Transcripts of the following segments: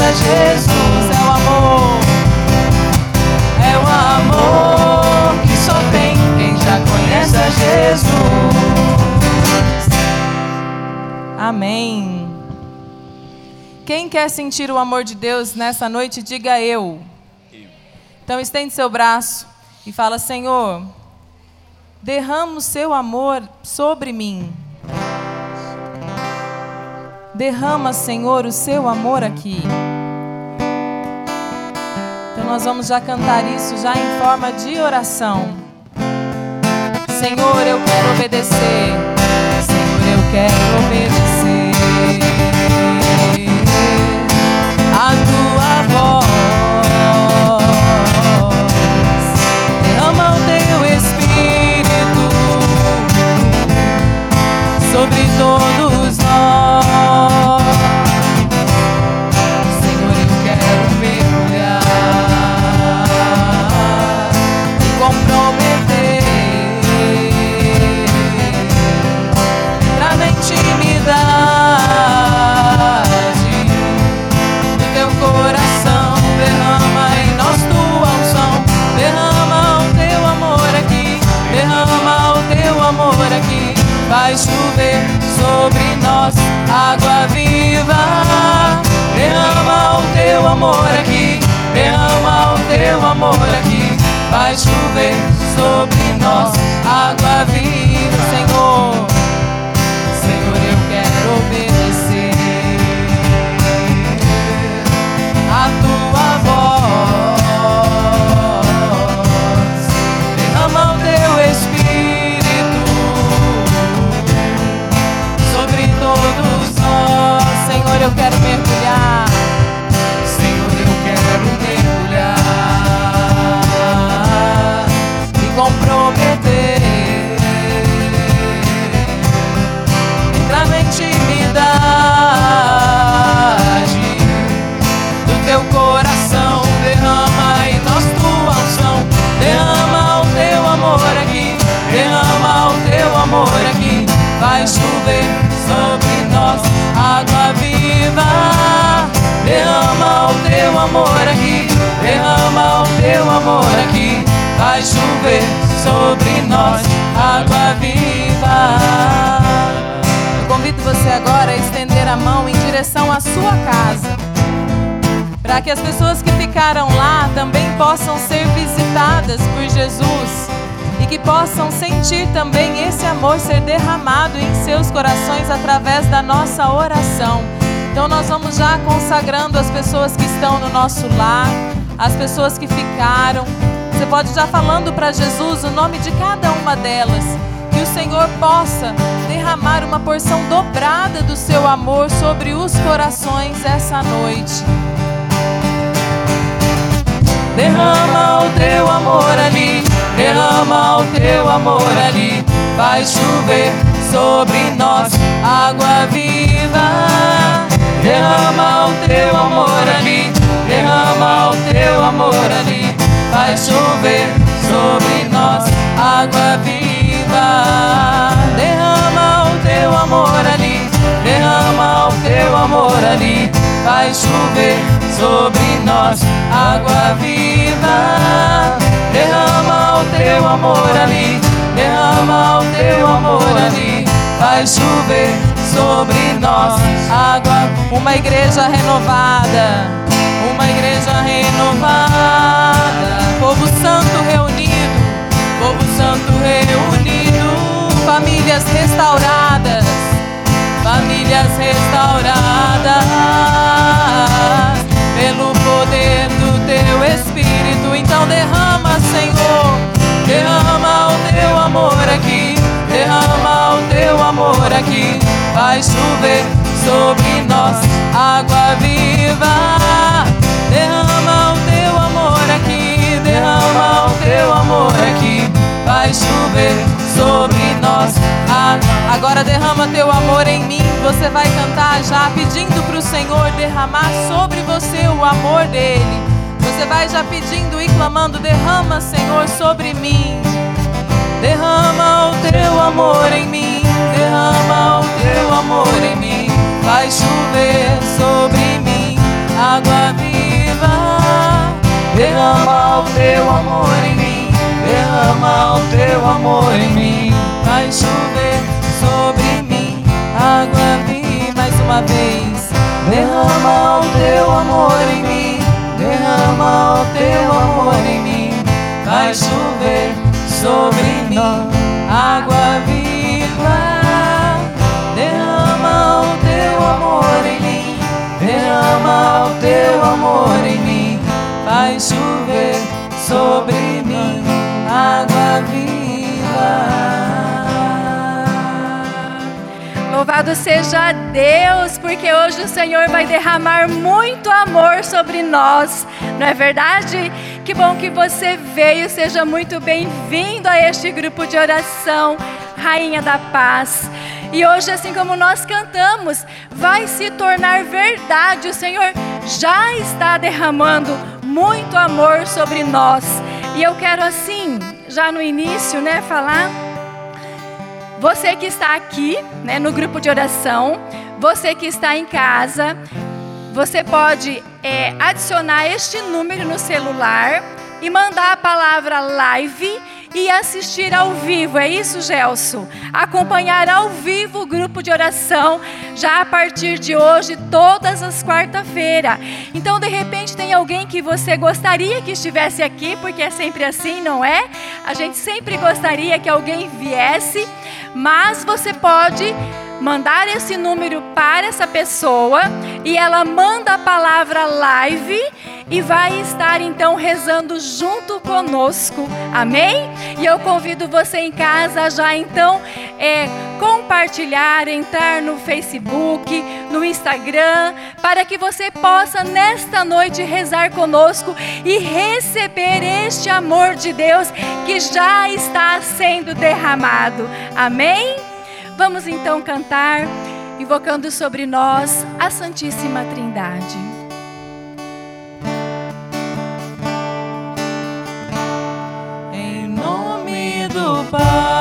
a Jesus. É o amor. É o amor que só tem quem já conhece a Jesus. Amém. Quem quer sentir o amor de Deus nessa noite, diga eu. Então estende seu braço e fala: Senhor, derrama o seu amor sobre mim. Derrama, Senhor, o seu amor aqui. Então nós vamos já cantar isso já em forma de oração. Senhor, eu quero obedecer. Senhor, eu quero obedecer Vai chover sobre nós água viva. Derrama o teu amor aqui. Derrama o teu amor aqui. Vai chover sobre nós água viva. Eu convido você agora a estender a mão em direção à sua casa para que as pessoas que ficaram lá também possam ser visitadas por Jesus que possam sentir também esse amor ser derramado em seus corações através da nossa oração. Então nós vamos já consagrando as pessoas que estão no nosso lar, as pessoas que ficaram. Você pode já falando para Jesus o nome de cada uma delas, que o Senhor possa derramar uma porção dobrada do seu amor sobre os corações essa noite. Derrama o teu amor ali, derrama o teu amor ali. Vai chover sobre nós água viva. Derrama o teu amor ali, derrama o teu amor ali. Vai chover sobre nós água viva. Derrama o teu amor ali, derrama o teu amor ali. Vai chover sobre nós água viva. Teu amor ali, derrama o teu amor ali. Vai chover sobre nós água. Uma igreja renovada, uma igreja renovada. Povo santo reunido, povo santo reunido. Famílias restauradas, famílias restauradas pelo poder teu Espírito. Então derrama, Senhor, derrama o teu amor aqui, derrama o teu amor aqui. Vai chover sobre nós água viva. Derrama o teu amor aqui, derrama o teu amor aqui. Vai chover sobre nós. Agora derrama teu amor em mim. Você vai cantar já pedindo para o Senhor derramar sobre você o amor dele. Você vai já pedindo e clamando: derrama, Senhor, sobre mim. Derrama o teu amor em mim. Derrama o teu amor em mim. Vai chover sobre mim água viva. Derrama o teu amor em mim. Derrama o teu amor em mim. Vai chover sobre mim água viva. Mais uma vez. Derrama o teu amor em mim derrama o teu amor em mim. Vai chover sobre mim, água viva. Derrama o teu amor em mim, derrama o teu amor em mim. Vai chover sobre mim, água viva. Louvado seja Deus, porque hoje o Senhor vai derramar muito amor sobre nós, não é verdade? Que bom que você veio, seja muito bem-vindo a este grupo de oração, Rainha da Paz. E hoje, assim como nós cantamos, vai se tornar verdade. O Senhor já está derramando muito amor sobre nós. E eu quero, assim, já no início, né, falar você que está aqui, né, no grupo de oração, você que está em casa, você pode é, adicionar este número no celular e mandar a palavra live e assistir ao vivo. É isso, Gelson? Acompanhar ao vivo o grupo de oração já a partir de hoje, todas as quarta-feiras. Então, de repente, tem alguém que você gostaria que estivesse aqui, porque é sempre assim, não é? A gente sempre gostaria que alguém viesse, mas você pode mandar esse número para essa pessoa e ela manda a palavra live e vai estar então rezando junto conosco, amém? E eu convido você em casa já então é, compartilhar, entrar no Facebook, no Instagram, para que você possa nesta noite rezar conosco e receber este amor de Deus que já está sendo derramado, amém? Vamos então cantar, invocando sobre nós a Santíssima Trindade. Pai,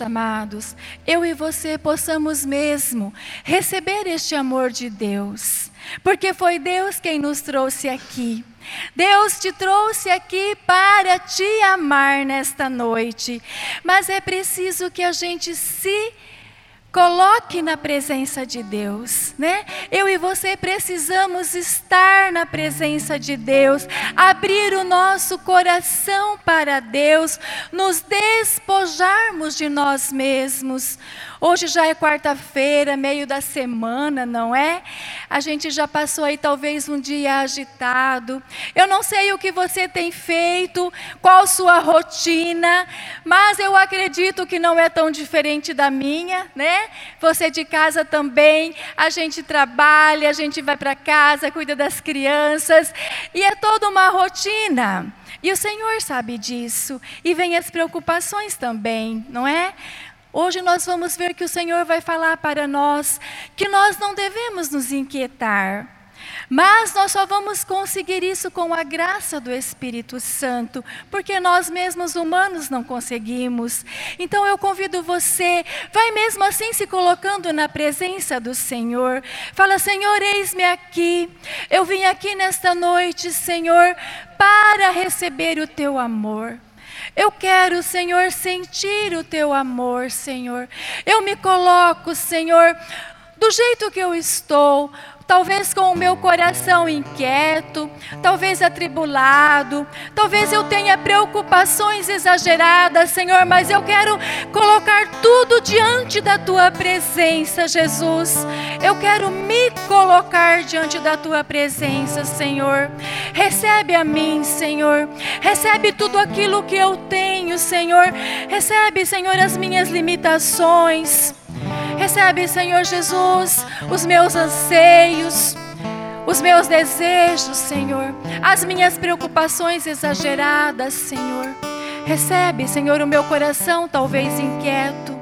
amados, eu e você possamos mesmo receber este amor de Deus, porque foi Deus quem nos trouxe aqui. Deus te trouxe aqui para te amar nesta noite, mas é preciso que a gente se Coloque na presença de Deus, né? Eu e você precisamos estar na presença de Deus, abrir o nosso coração para Deus, nos despojarmos de nós mesmos. Hoje já é quarta-feira, meio da semana, não é? A gente já passou aí talvez um dia agitado. Eu não sei o que você tem feito, qual sua rotina, mas eu acredito que não é tão diferente da minha, né? Você de casa também, a gente trabalha, a gente vai para casa, cuida das crianças, e é toda uma rotina. E o Senhor sabe disso. E vem as preocupações também, não é? Hoje nós vamos ver que o Senhor vai falar para nós que nós não devemos nos inquietar. Mas nós só vamos conseguir isso com a graça do Espírito Santo, porque nós mesmos humanos não conseguimos. Então eu convido você, vai mesmo assim se colocando na presença do Senhor. Fala, Senhor, eis-me aqui. Eu vim aqui nesta noite, Senhor, para receber o teu amor. Eu quero, Senhor, sentir o teu amor, Senhor. Eu me coloco, Senhor, do jeito que eu estou, talvez com o meu coração inquieto, talvez atribulado, talvez eu tenha preocupações exageradas, Senhor, mas eu quero colocar tudo diante da tua presença, Jesus. Eu quero me colocar diante da tua presença, Senhor. Recebe a mim, Senhor. Recebe tudo aquilo que eu tenho, Senhor. Recebe, Senhor, as minhas limitações. Recebe, Senhor Jesus, os meus anseios, os meus desejos, Senhor, as minhas preocupações exageradas, Senhor. Recebe, Senhor, o meu coração talvez inquieto.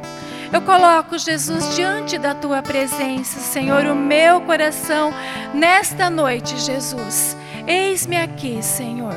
Eu coloco, Jesus, diante da tua presença, Senhor, o meu coração nesta noite, Jesus. Eis-me aqui, Senhor.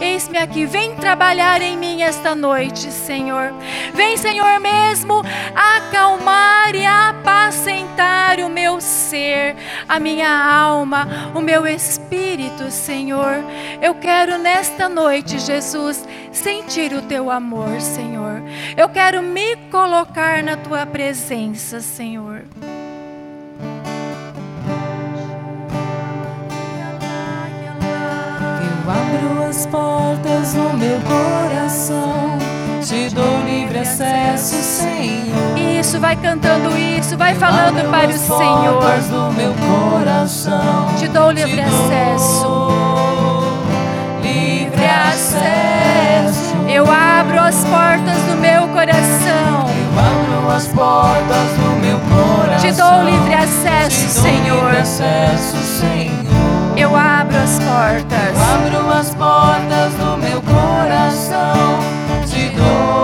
Eis-me aqui, vem trabalhar em mim esta noite, Senhor. Vem, Senhor, mesmo acalmar e apacentar o meu ser, a minha alma, o meu espírito, Senhor. Eu quero nesta noite, Jesus, sentir o teu amor, Senhor. Eu quero me colocar na tua presença, Senhor. Abro as portas do meu coração. Te dou livre acesso, Senhor. Isso, vai cantando isso, vai falando abro para o Senhor. do meu coração. Te dou livre Te acesso. Dou livre acesso. Eu abro as portas do meu coração. Eu abro as portas do meu coração. Te dou livre acesso, dou Senhor. Livre acesso, Senhor. Eu abro as portas. Eu abro as portas do meu coração. Te dou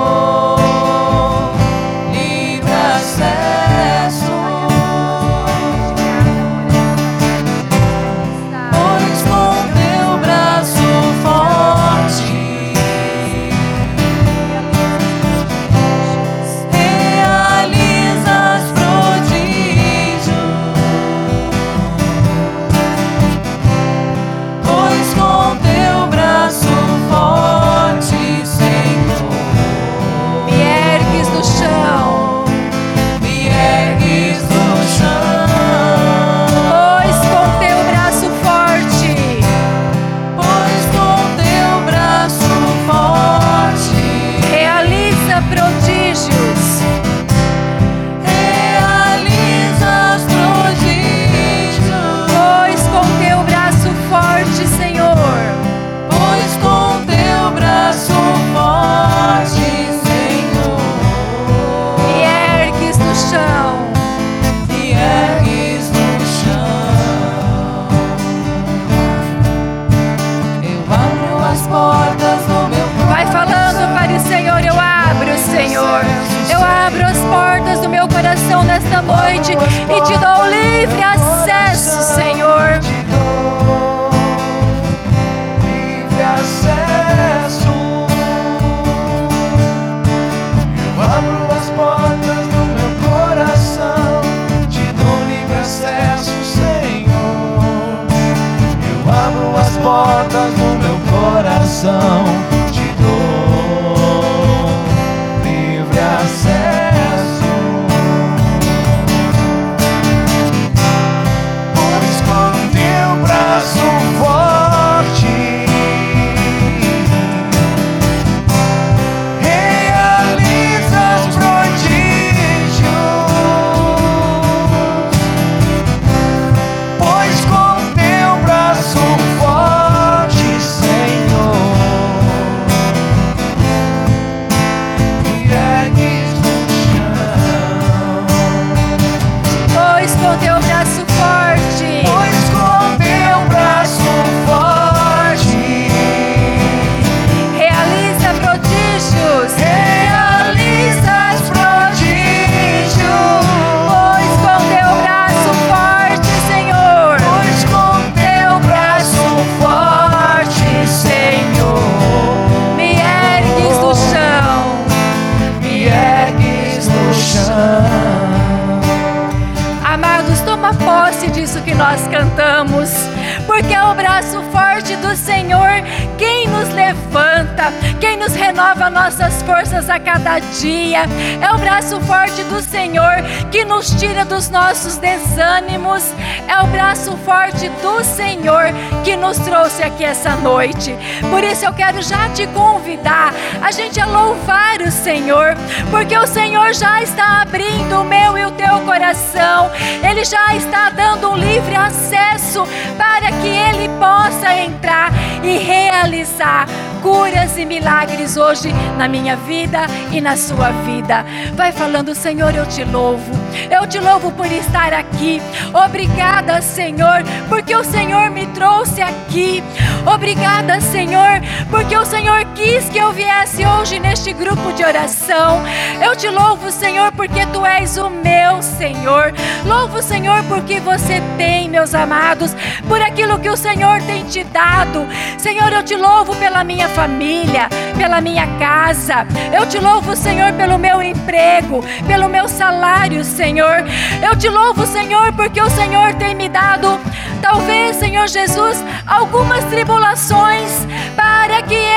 dos nossos desânimos. É o braço forte do Senhor que nos trouxe aqui essa noite. Por isso eu quero já te convidar a gente a louvar o Senhor, porque o Senhor já está abrindo o meu e o teu coração. Ele já está dando um livre acesso para que ele possa entrar e realizar curas e milagres hoje na minha vida e na sua vida. Vai falando, Senhor, eu te louvo. Eu te louvo por estar aqui. Obrigada, Senhor, porque o Senhor me trouxe aqui. Obrigada, Senhor, porque o Senhor quis que eu viesse hoje neste grupo de oração. Eu te louvo, Senhor, porque tu és o meu Senhor. Louvo, Senhor, porque você tem, meus amados, por aquilo que o Senhor tem te dado. Senhor, eu te louvo pela minha família, pela minha casa. Eu te louvo, Senhor, pelo meu emprego, pelo meu salário, Senhor. Eu te louvo, Senhor, porque o Senhor tem me dado, talvez, Senhor Jesus, algumas tribulações para que eu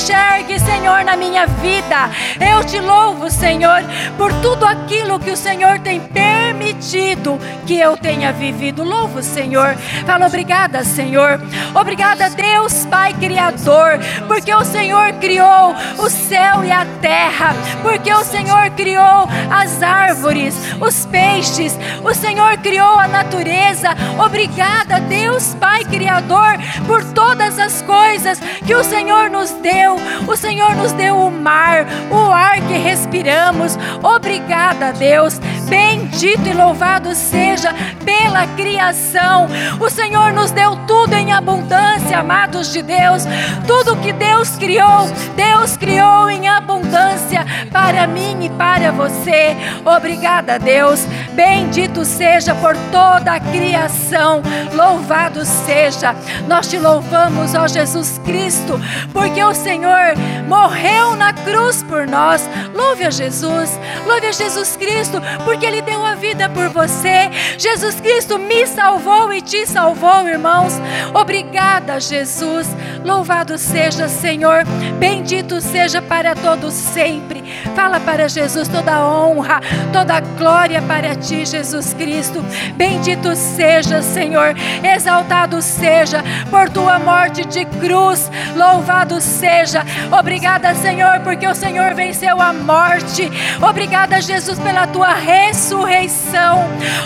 enxergue, Senhor, na minha vida. Eu te louvo, Senhor, por tudo aquilo que o Senhor tem permitido que eu tenha vivido. Louvo, Senhor. Fala obrigada, Senhor. Obrigada, Deus, Pai Criador, porque o Senhor criou o céu e a terra, porque o Senhor criou as árvores, os peixes, o Senhor criou a natureza. Obrigada, Deus, Pai Criador, por todas as coisas que o Senhor nos deu. O Senhor nos deu o mar, o ar que respiramos. Obrigada, Deus. Bendito e louvado seja pela criação. O Senhor nos deu tudo em abundância, amados de Deus. Tudo que Deus criou, Deus criou em abundância para mim e para você. Obrigada, Deus. Bendito seja por toda a criação. Louvado seja. Nós te louvamos, ó Jesus Cristo, porque o Senhor morreu na cruz por nós. Louve a Jesus. Louve a Jesus Cristo, porque ele deu a vida por você. Jesus Cristo me salvou e te salvou, irmãos. Obrigada, Jesus. Louvado seja, Senhor. Bendito seja para todos sempre. Fala para Jesus toda a honra, toda a glória para ti, Jesus Cristo. Bendito seja, Senhor. Exaltado seja por tua morte de cruz. Louvado seja. Obrigada, Senhor, porque o Senhor venceu a morte. Obrigada, Jesus, pela tua ressurreição.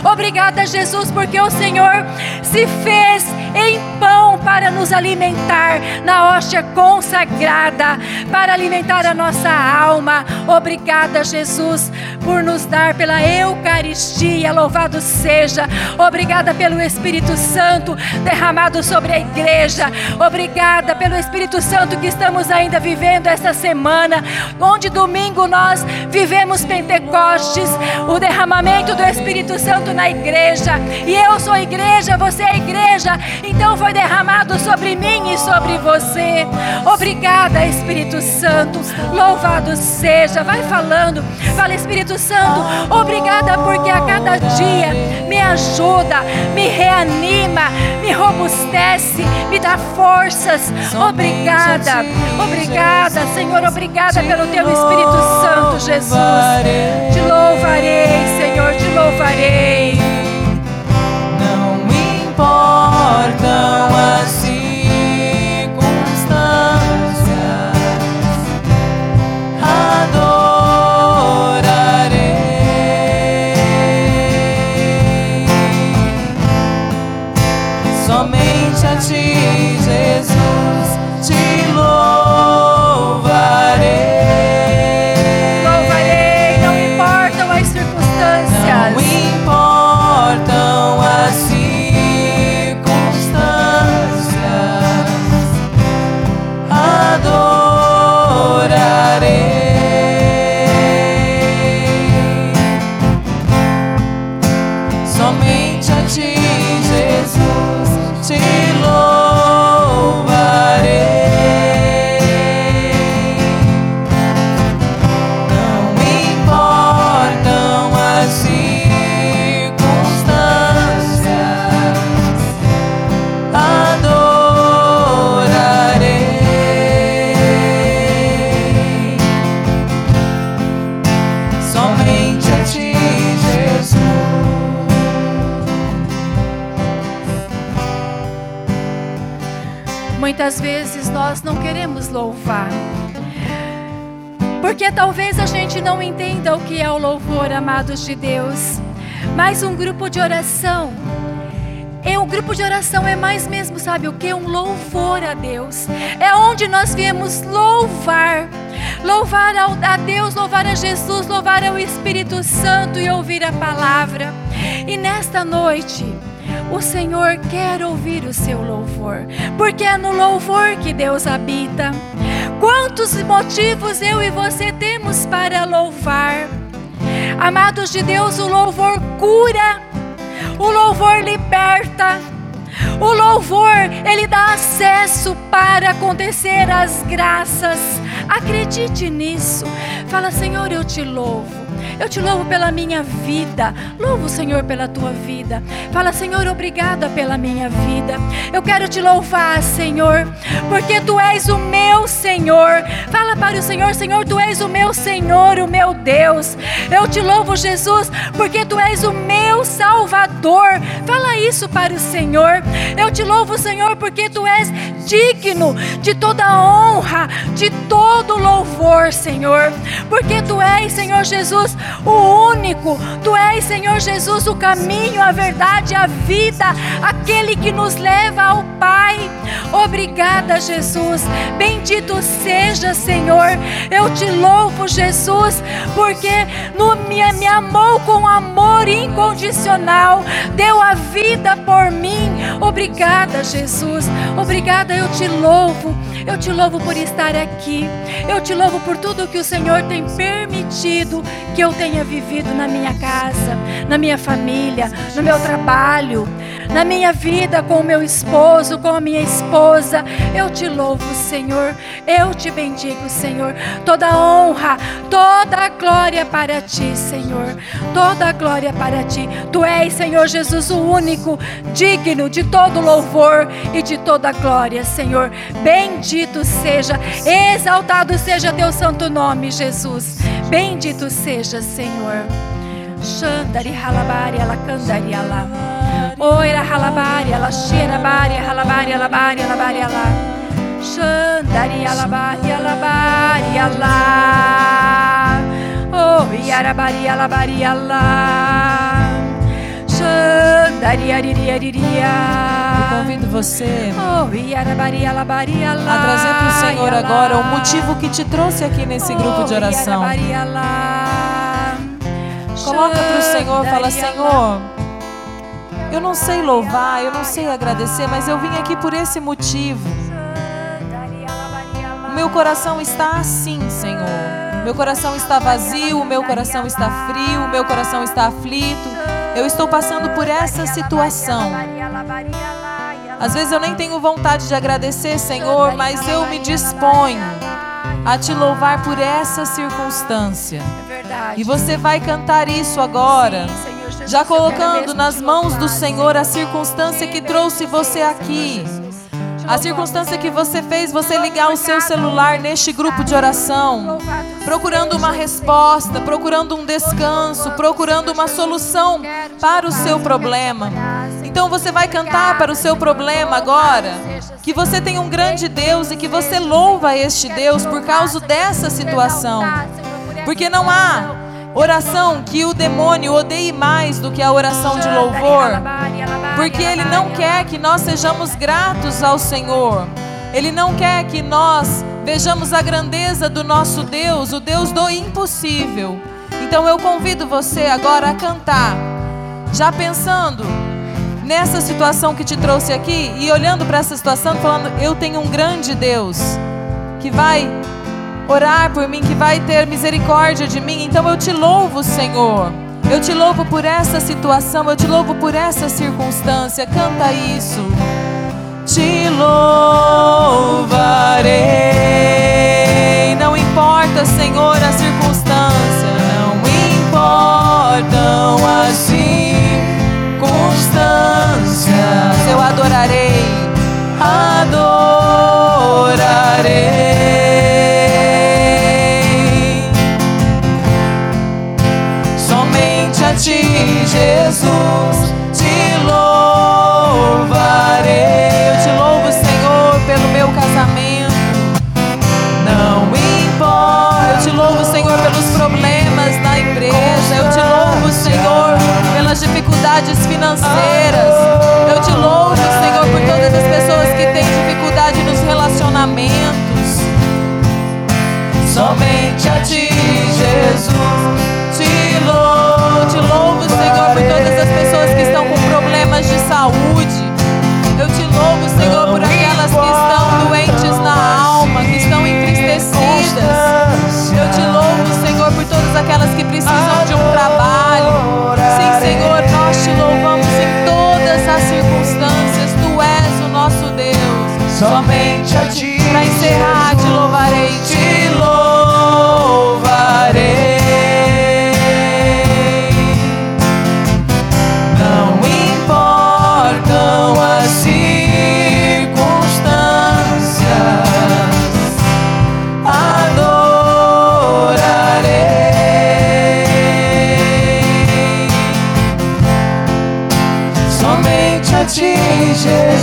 Obrigada, Jesus, porque o Senhor se fez em pão para nos alimentar, na hóstia consagrada, para alimentar a nossa alma. Obrigada, Jesus, por nos dar pela Eucaristia. Louvado seja. Obrigada pelo Espírito Santo derramado sobre a igreja. Obrigada pelo Espírito Santo que estamos ainda vivendo esta semana, onde domingo nós vivemos Pentecostes, o derramamento do Espírito Santo na igreja. E eu sou igreja, você é igreja. Então foi derramado sobre mim e sobre você. Obrigada, Espírito Santo. Louvado seja. Vai falando. Fala, Espírito Santo. Obrigada porque a cada dia me ajuda, me reanima, me robustece, me dá forças. Obrigada. Obrigada, Senhor. Obrigada pelo teu Espírito Santo, Jesus. Te louvarei, Senhor. Te louvarei. Não importam Louvar a Deus, louvar a Jesus, louvar ao Espírito Santo e ouvir a palavra. E nesta noite, o Senhor quer ouvir o seu louvor, porque é no louvor que Deus habita. Quantos motivos eu e você temos para louvar? Amados de Deus, o louvor cura o louvor liberta. O louvor, ele dá acesso para acontecer as graças. Acredite nisso. Fala, Senhor, eu te louvo. Eu te louvo pela minha vida. Louvo Senhor pela tua vida. Fala, Senhor, obrigada pela minha vida. Eu quero te louvar, Senhor, porque tu és o meu Senhor. Fala para o Senhor, Senhor, tu és o meu Senhor, o meu Deus. Eu te louvo, Jesus, porque tu és o meu Salvador. Fala isso para o Senhor. Eu te louvo, Senhor, porque tu és digno de toda honra, de todo louvor, Senhor. Porque tu és, Senhor Jesus, o único. Tu és, Senhor Jesus, o caminho, a verdade, a vida, aquele que nos leva ao Pai. Obrigada, Jesus. Bendito seja, Senhor. Eu te louvo, Jesus, porque no, me, me amou com amor incondicional, deu a vida por mim. Obrigada, Jesus. Obrigada, eu te louvo. Eu te louvo por estar aqui. Eu te louvo por tudo que o Senhor tem permitido que eu tenha vivido na minha casa, na minha família, no meu trabalho, na minha vida com o meu esposo, com minha esposa. Eu te louvo, Senhor. Eu te bendigo, Senhor. Toda honra, toda glória para ti, Senhor. Toda glória para ti. Tu és, Senhor Jesus, o único digno de todo louvor e de toda glória, Senhor. Bendito seja, exaltado seja teu santo nome, Jesus. Bendito seja, Senhor. Xandari halabari alakandari ala. Oira halabari ala shira bari halabari alabari alabari ala. Xandari alabari alabari ala. Oh, yarabari alabari ala. Xandari ariria Eu convido você a trazer para o Senhor agora o motivo que te trouxe aqui nesse grupo de oração. Coloca para o Senhor, fala: Senhor, eu não sei louvar, eu não sei agradecer, mas eu vim aqui por esse motivo. O meu coração está assim, Senhor. Meu coração está vazio, o meu coração está frio, o meu coração está aflito. Eu estou passando por essa situação. Às vezes eu nem tenho vontade de agradecer, Senhor, mas eu me disponho a te louvar por essa circunstância. E você vai cantar isso agora, já colocando nas mãos do Senhor a circunstância que trouxe você aqui. A circunstância que você fez você ligar o seu celular neste grupo de oração, procurando uma resposta, procurando um descanso, procurando uma solução para o seu problema. Então você vai cantar para o seu problema agora, que você tem um grande Deus e que você louva este Deus por causa dessa situação. Porque não há oração que o demônio odeie mais do que a oração de louvor porque Ele não quer que nós sejamos gratos ao Senhor. Ele não quer que nós vejamos a grandeza do nosso Deus, o Deus do impossível. Então eu convido você agora a cantar, já pensando nessa situação que te trouxe aqui e olhando para essa situação, falando: Eu tenho um grande Deus que vai orar por mim, que vai ter misericórdia de mim. Então eu te louvo, Senhor. Eu te louvo por essa situação, eu te louvo por essa circunstância. Canta isso. Te louvarei. Não importa, Senhor, a circunstância. Não importam financeiras. Eu te louvo, Senhor, por todas as pessoas que têm dificuldade nos relacionamentos. Somente a Ti. Somente a ti. Encerrar, te louvarei, te louvarei. Não importam as circunstâncias, adorarei somente a ti, Jesus.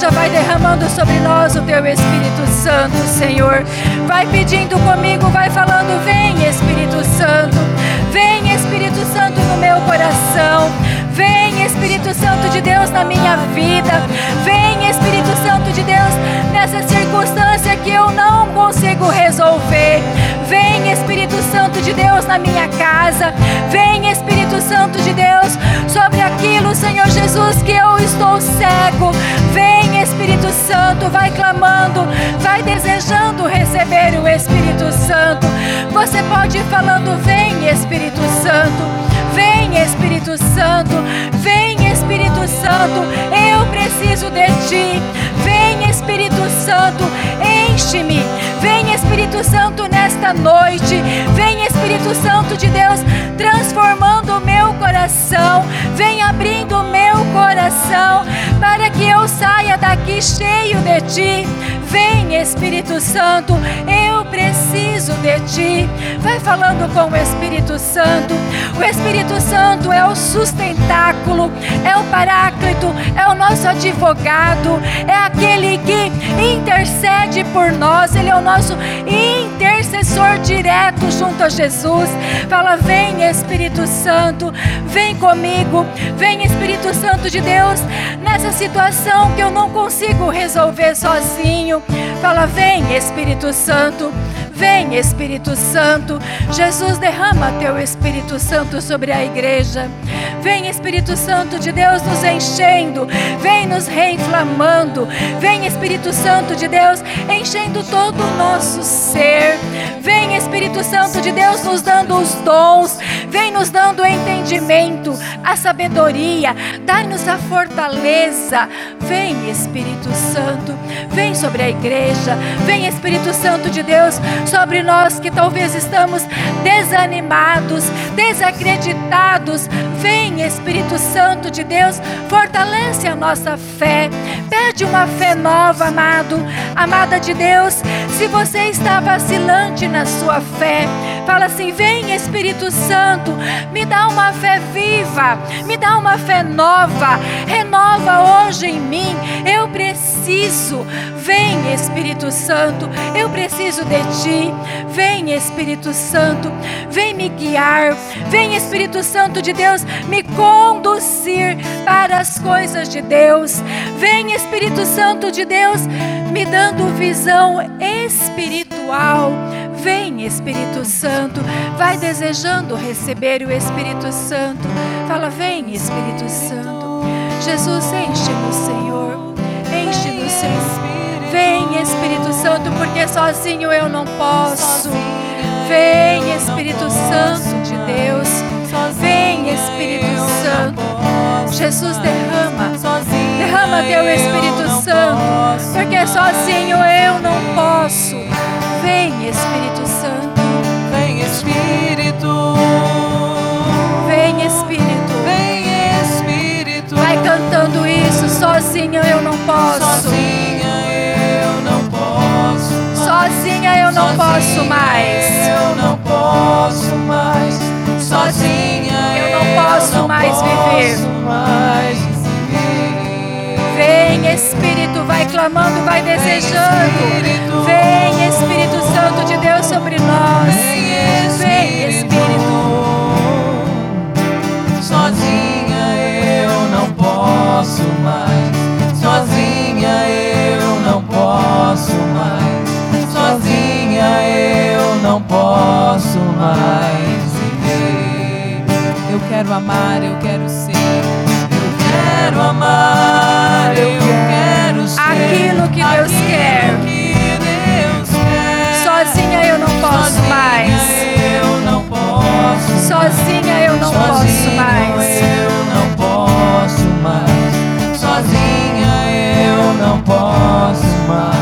Já vai derramando sobre nós o teu Espírito Santo, Senhor. Vai pedindo comigo, vai falando: Vem, Espírito Santo. Vem, Espírito Santo, no meu coração. Vem, Espírito Santo de Deus, na minha vida. Vem, Espírito Santo de Deus, nessa circunstância que eu não consigo resolver. Vem, Espírito Santo de Deus, na minha casa. Vem, Espírito Santo de Deus, sobre aquilo, Senhor Jesus, que eu estou cego. Vem, Espírito Santo, vai clamando, vai desejando receber o Espírito Santo. Você pode ir falando: Vem, Espírito Santo. Vem Espírito Santo, vem Espírito Santo, eu preciso de ti. Vem Espírito Santo, enche-me. Espírito Santo nesta noite. Vem Espírito Santo de Deus, transformando o meu coração. Vem abrindo o meu coração para que eu saia daqui cheio de ti. Vem Espírito Santo, eu preciso de ti. Vai falando com o Espírito Santo. O Espírito Santo é o sustentáculo, é o paráclito, é o nosso advogado, é aquele que intercede por nós, ele é o nosso intercessor direto junto a Jesus. Fala: Vem Espírito Santo, vem comigo, vem Espírito Santo de Deus, nessa situação que eu não consigo resolver sozinho. Fala: Vem Espírito Santo. Vem Espírito Santo, Jesus derrama teu Espírito Santo sobre a igreja. Vem Espírito Santo de Deus nos enchendo, vem nos reinflamando. Vem Espírito Santo de Deus enchendo todo o nosso ser. Vem Espírito Santo de Deus nos dando os dons, vem nos dando o entendimento, a sabedoria, dai-nos a fortaleza. Vem Espírito Santo, vem sobre a igreja, vem Espírito Santo de Deus sobre nós que talvez estamos desanimados, desacreditados. Vem, Espírito Santo de Deus, fortalece a nossa fé. Pede uma fé nova, amado, amada de Deus. Se você está vacilante na sua fé, fala assim: Vem, Espírito Santo, me dá uma fé viva, me dá uma fé nova, renova hoje em mim. Eu preciso. Vem, Espírito Santo, eu preciso de ti. Vem, Espírito Santo, vem me guiar. Vem, Espírito Santo de Deus, me conduzir para as coisas de Deus. Vem, Espírito Santo de Deus, me dando visão espiritual. Vem, Espírito Santo, vai desejando receber o Espírito Santo. Fala, vem, Espírito Santo. Jesus, enche-nos, Senhor. Enche-nos, Senhor. Vem, Espírito Santo, porque sozinho eu não posso. Vem, Espírito Santo de Deus. Vem, Espírito Santo. Jesus, derrama. Derrama teu Espírito Santo, porque sozinho eu não posso. Vem, Espírito Santo. Vem Espírito, Vem, Espírito. vem Espírito. Vai cantando isso. Sozinho eu não posso. Viver. Vem, Espírito, vai clamando, vai desejando. Vem, Espírito Santo de Deus sobre nós. Vem, Espírito. Sozinha eu não posso mais. Sozinha eu não posso mais. Sozinha eu não posso mais quero amar, eu quero ser. Eu quero amar, eu quero ser. Aquilo que Deus aquilo quer. Que Deus quer. Sozinha eu não posso Sozinha mais. Eu não posso. Sozinha eu não Sozinho posso mais. Eu não posso mais. Sozinha eu não posso mais.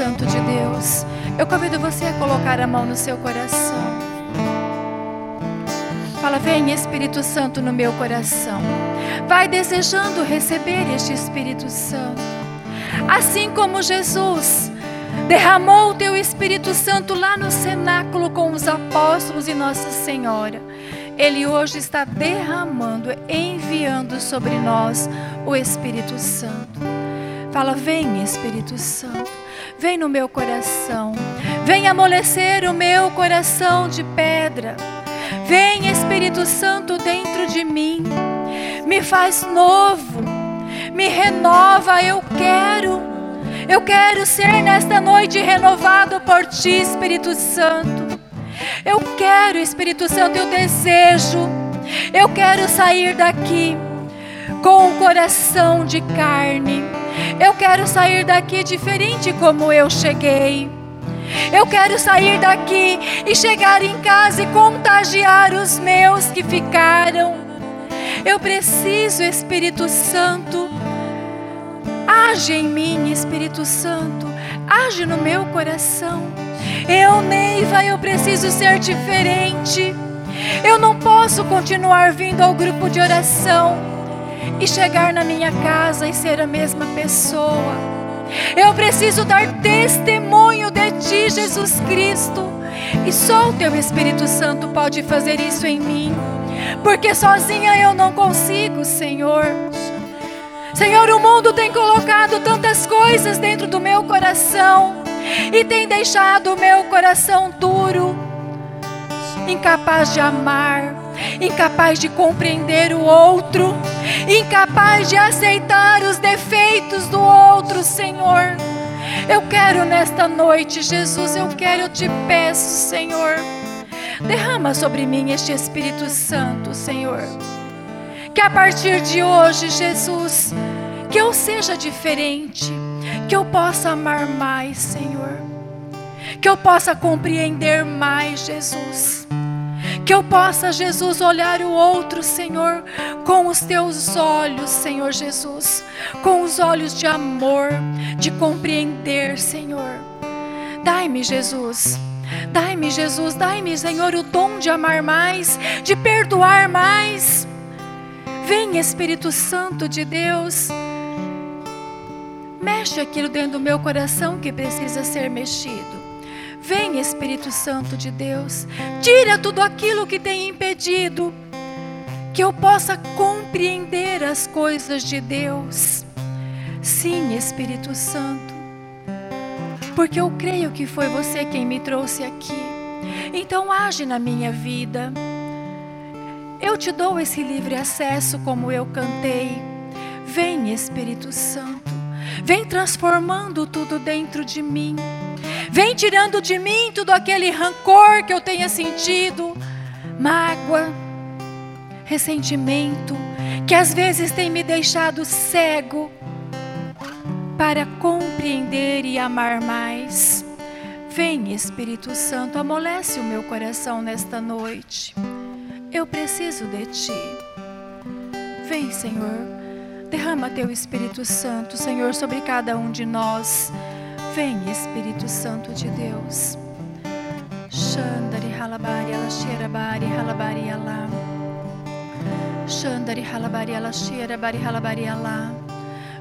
Santo de Deus. Eu convido você a colocar a mão no seu coração. Fala, vem Espírito Santo no meu coração. Vai desejando receber este Espírito Santo. Assim como Jesus derramou o teu Espírito Santo lá no cenáculo com os apóstolos e Nossa Senhora. Ele hoje está derramando, enviando sobre nós o Espírito Santo. Fala, vem Espírito Santo, vem no meu coração, vem amolecer o meu coração de pedra. Vem Espírito Santo dentro de mim, me faz novo, me renova. Eu quero, eu quero ser nesta noite renovado por Ti, Espírito Santo. Eu quero, Espírito Santo, eu desejo, eu quero sair daqui com um coração de carne eu quero sair daqui diferente como eu cheguei. Eu quero sair daqui e chegar em casa e contagiar os meus que ficaram. Eu preciso, Espírito Santo. Age em mim, Espírito Santo. Age no meu coração. Eu, Neiva, eu preciso ser diferente. Eu não posso continuar vindo ao grupo de oração e chegar na minha casa e ser a mesma pessoa. Eu preciso dar testemunho de Ti, Jesus Cristo. E só o Teu Espírito Santo pode fazer isso em mim. Porque sozinha eu não consigo, Senhor. Senhor, o mundo tem colocado tantas coisas dentro do meu coração e tem deixado o meu coração duro, incapaz de amar, incapaz de compreender o outro, incapaz de aceitar os defeitos do outro, Senhor. Eu quero nesta noite, Jesus, eu quero, eu te peço, Senhor, derrama sobre mim este Espírito Santo, Senhor. Que a partir de hoje, Jesus, que eu seja diferente, que eu possa amar mais, Senhor. Que eu possa compreender mais, Jesus que eu possa, Jesus, olhar o outro, Senhor, com os teus olhos, Senhor Jesus, com os olhos de amor, de compreender, Senhor. Dai-me, Jesus. Dai-me, Jesus, dai-me, Senhor, o dom de amar mais, de perdoar mais. Vem, Espírito Santo de Deus. Mexe aquilo dentro do meu coração que precisa ser mexido. Vem, Espírito Santo de Deus, tira tudo aquilo que tem impedido que eu possa compreender as coisas de Deus. Sim, Espírito Santo, porque eu creio que foi você quem me trouxe aqui. Então age na minha vida. Eu te dou esse livre acesso, como eu cantei. Vem, Espírito Santo, vem transformando tudo dentro de mim. Vem tirando de mim tudo aquele rancor que eu tenha sentido, mágoa, ressentimento, que às vezes tem me deixado cego para compreender e amar mais. Vem, Espírito Santo, amolece o meu coração nesta noite. Eu preciso de Ti. Vem, Senhor, derrama Teu Espírito Santo, Senhor, sobre cada um de nós. Vem, Espírito Santo de Deus. Xandari halabari alaxerabari halabari alá. Xandari halabari alaxerabari halabari alá.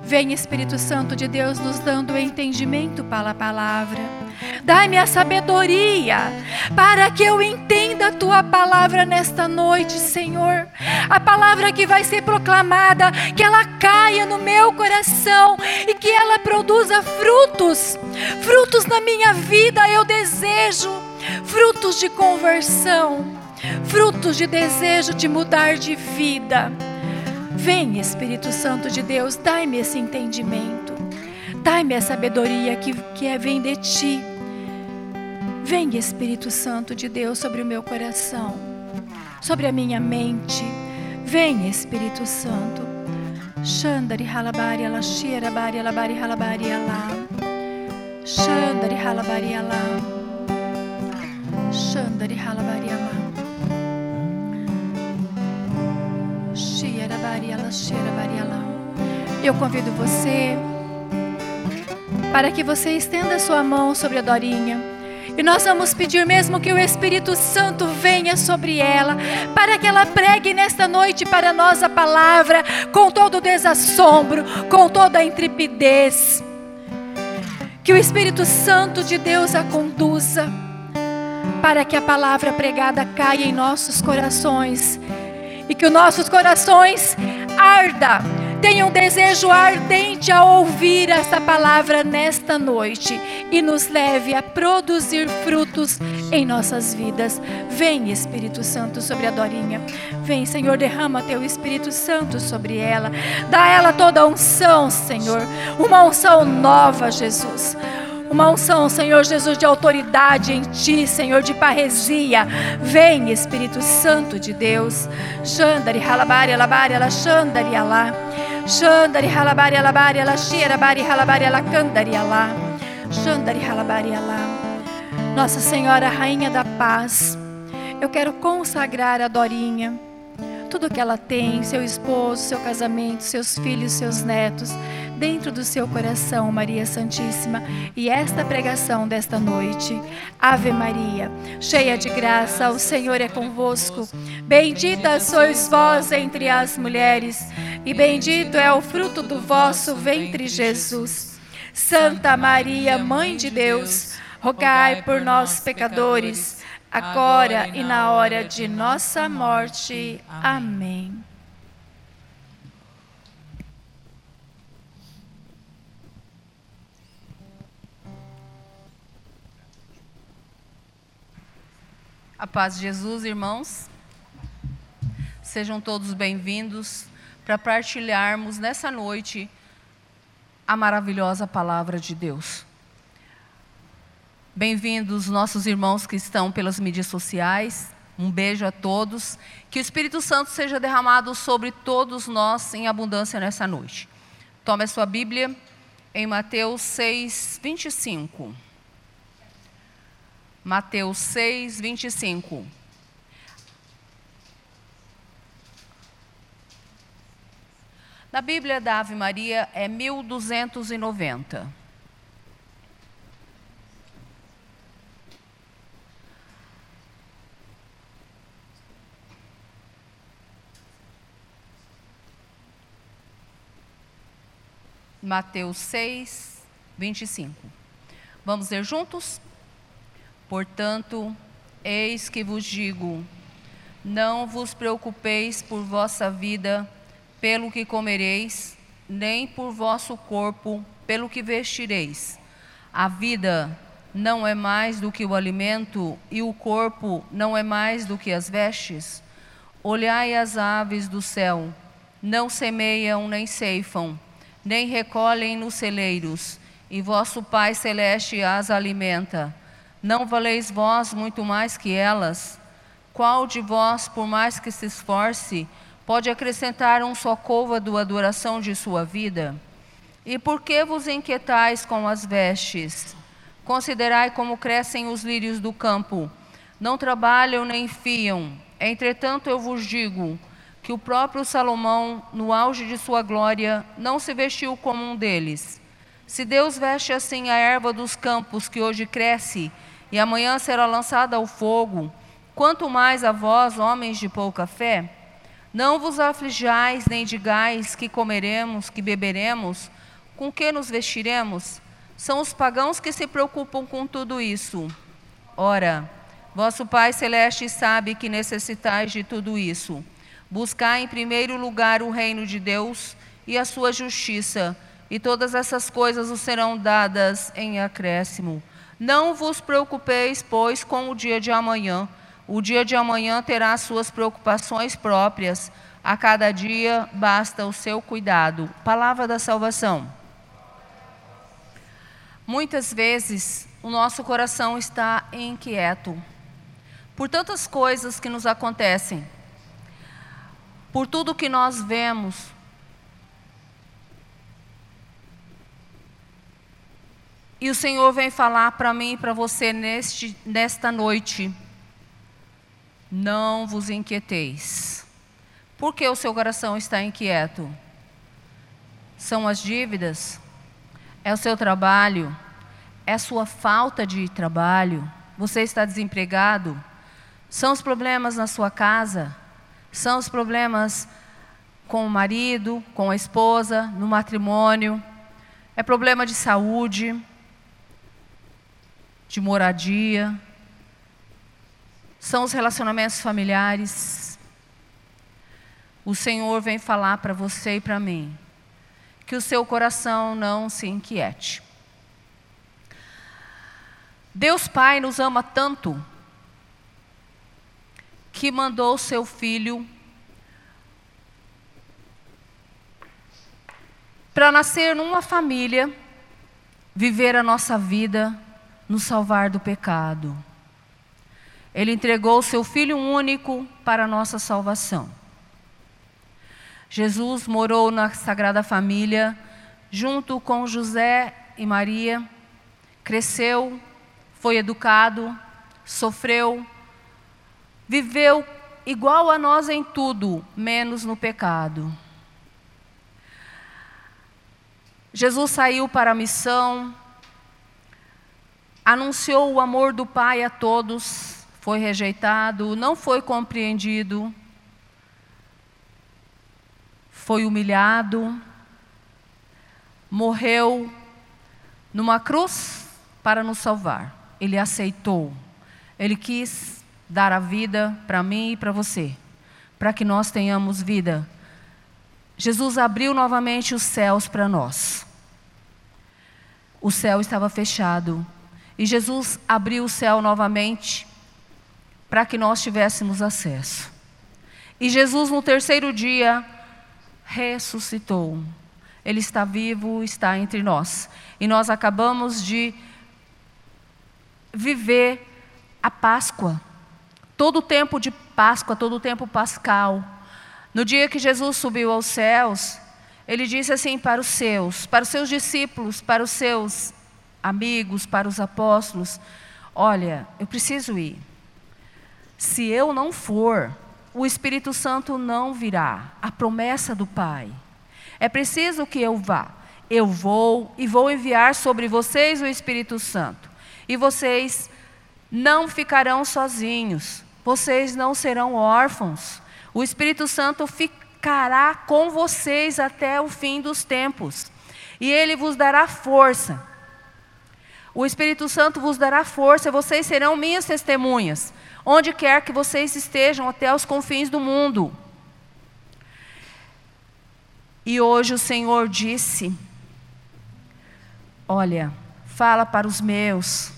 Vem, Espírito Santo de Deus, nos dando entendimento para a palavra. Dai-me a sabedoria para que eu entenda a tua palavra nesta noite, Senhor. A palavra que vai ser proclamada, que ela caia no meu coração e que ela produza frutos. Frutos na minha vida eu desejo, frutos de conversão, frutos de desejo de mudar de vida. Vem, Espírito Santo de Deus, dai-me esse entendimento. Dai-me a sabedoria que, que é, vem de ti. Vem, Espírito Santo de Deus, sobre o meu coração. sobre a minha mente. Vem, Espírito Santo. Xandari halabari ala shira bari ala bari halabari ala. Xandari halabari ala. Xandari halabari ala. Eu convido você para que você estenda sua mão sobre a Dorinha. E nós vamos pedir mesmo que o Espírito Santo venha sobre ela, para que ela pregue nesta noite para nós a palavra com todo o desassombro, com toda a intrepidez. Que o Espírito Santo de Deus a conduza, para que a palavra pregada caia em nossos corações e que os nossos corações arda tenha um desejo ardente a ouvir essa palavra nesta noite e nos leve a produzir frutos em nossas vidas. Vem, Espírito Santo, sobre a Dorinha. Vem, Senhor, derrama teu Espírito Santo sobre ela. Dá ela toda a unção, Senhor. Uma unção nova, Jesus. Uma unção, Senhor Jesus, de autoridade em ti, Senhor, de parresia. Vem, Espírito Santo de Deus. Xandari, halabari, alabari, ala xandari, halabari, alabari, ala xira, bari, halabari, ala candari, alá. Xandari, halabari, alá. Nossa Senhora, Rainha da Paz, eu quero consagrar a Dorinha tudo que ela tem, seu esposo, seu casamento, seus filhos, seus netos, dentro do seu coração, Maria Santíssima, e esta pregação desta noite. Ave Maria, cheia de graça, o Senhor é convosco. Bendita sois vós entre as mulheres, e bendito é o fruto do vosso ventre, Jesus. Santa Maria, Mãe de Deus, rogai por nós, pecadores agora e na hora de nossa morte. Amém. A paz de Jesus, irmãos. Sejam todos bem-vindos para partilharmos nessa noite a maravilhosa palavra de Deus. Bem-vindos nossos irmãos que estão pelas mídias sociais. Um beijo a todos. Que o Espírito Santo seja derramado sobre todos nós em abundância nessa noite. Tome a sua Bíblia em Mateus 6, 25. Mateus 6, 25. Na Bíblia da Ave Maria é 1290. Mateus 6, 25. Vamos ler juntos? Portanto, eis que vos digo: não vos preocupeis por vossa vida, pelo que comereis, nem por vosso corpo, pelo que vestireis. A vida não é mais do que o alimento, e o corpo não é mais do que as vestes? Olhai as aves do céu, não semeiam nem ceifam nem recolhem nos celeiros, e vosso Pai Celeste as alimenta. Não valeis vós muito mais que elas? Qual de vós, por mais que se esforce, pode acrescentar um só côvado à duração de sua vida? E por que vos inquietais com as vestes? Considerai como crescem os lírios do campo. Não trabalham nem fiam. Entretanto, eu vos digo: que o próprio Salomão, no auge de sua glória, não se vestiu como um deles. Se Deus veste assim a erva dos campos que hoje cresce e amanhã será lançada ao fogo, quanto mais a vós, homens de pouca fé? Não vos aflijais nem digais que comeremos, que beberemos, com que nos vestiremos? São os pagãos que se preocupam com tudo isso. Ora, vosso Pai Celeste sabe que necessitais de tudo isso. Buscar em primeiro lugar o reino de Deus e a sua justiça, e todas essas coisas os serão dadas em acréscimo. Não vos preocupeis, pois, com o dia de amanhã. O dia de amanhã terá suas preocupações próprias. A cada dia basta o seu cuidado. Palavra da salvação. Muitas vezes o nosso coração está inquieto por tantas coisas que nos acontecem, por tudo que nós vemos. E o Senhor vem falar para mim e para você neste, nesta noite: não vos inquieteis. Por que o seu coração está inquieto? São as dívidas? É o seu trabalho? É a sua falta de trabalho? Você está desempregado? São os problemas na sua casa? São os problemas com o marido, com a esposa, no matrimônio? É problema de saúde, de moradia? São os relacionamentos familiares? O Senhor vem falar para você e para mim que o seu coração não se inquiete. Deus Pai nos ama tanto que mandou o seu filho para nascer numa família, viver a nossa vida, nos salvar do pecado. Ele entregou o seu filho único para a nossa salvação. Jesus morou na Sagrada Família, junto com José e Maria, cresceu, foi educado, sofreu, viveu igual a nós em tudo, menos no pecado. Jesus saiu para a missão, anunciou o amor do Pai a todos, foi rejeitado, não foi compreendido, foi humilhado, morreu numa cruz para nos salvar. Ele aceitou. Ele quis dar a vida para mim e para você, para que nós tenhamos vida. Jesus abriu novamente os céus para nós. O céu estava fechado. E Jesus abriu o céu novamente para que nós tivéssemos acesso. E Jesus, no terceiro dia, ressuscitou. Ele está vivo, está entre nós. E nós acabamos de viver a Páscoa. Todo o tempo de Páscoa, todo o tempo pascal. No dia que Jesus subiu aos céus, ele disse assim para os seus, para os seus discípulos, para os seus amigos, para os apóstolos: Olha, eu preciso ir. Se eu não for, o Espírito Santo não virá, a promessa do Pai. É preciso que eu vá. Eu vou e vou enviar sobre vocês o Espírito Santo. E vocês não ficarão sozinhos, vocês não serão órfãos. O Espírito Santo ficará com vocês até o fim dos tempos. E ele vos dará força. O Espírito Santo vos dará força, vocês serão minhas testemunhas onde quer que vocês estejam, até os confins do mundo. E hoje o Senhor disse: Olha, fala para os meus,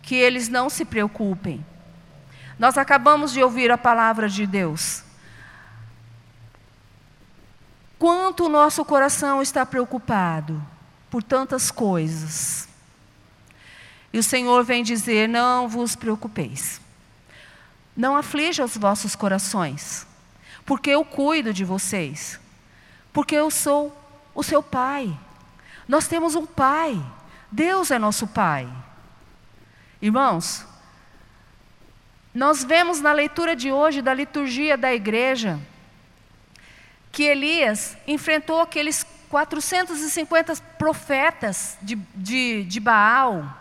que eles não se preocupem. Nós acabamos de ouvir a palavra de Deus. Quanto o nosso coração está preocupado por tantas coisas. E o Senhor vem dizer: Não vos preocupeis. Não aflija os vossos corações, porque eu cuido de vocês, porque eu sou o seu pai. Nós temos um pai, Deus é nosso pai. Irmãos, nós vemos na leitura de hoje da liturgia da igreja que Elias enfrentou aqueles 450 profetas de, de, de Baal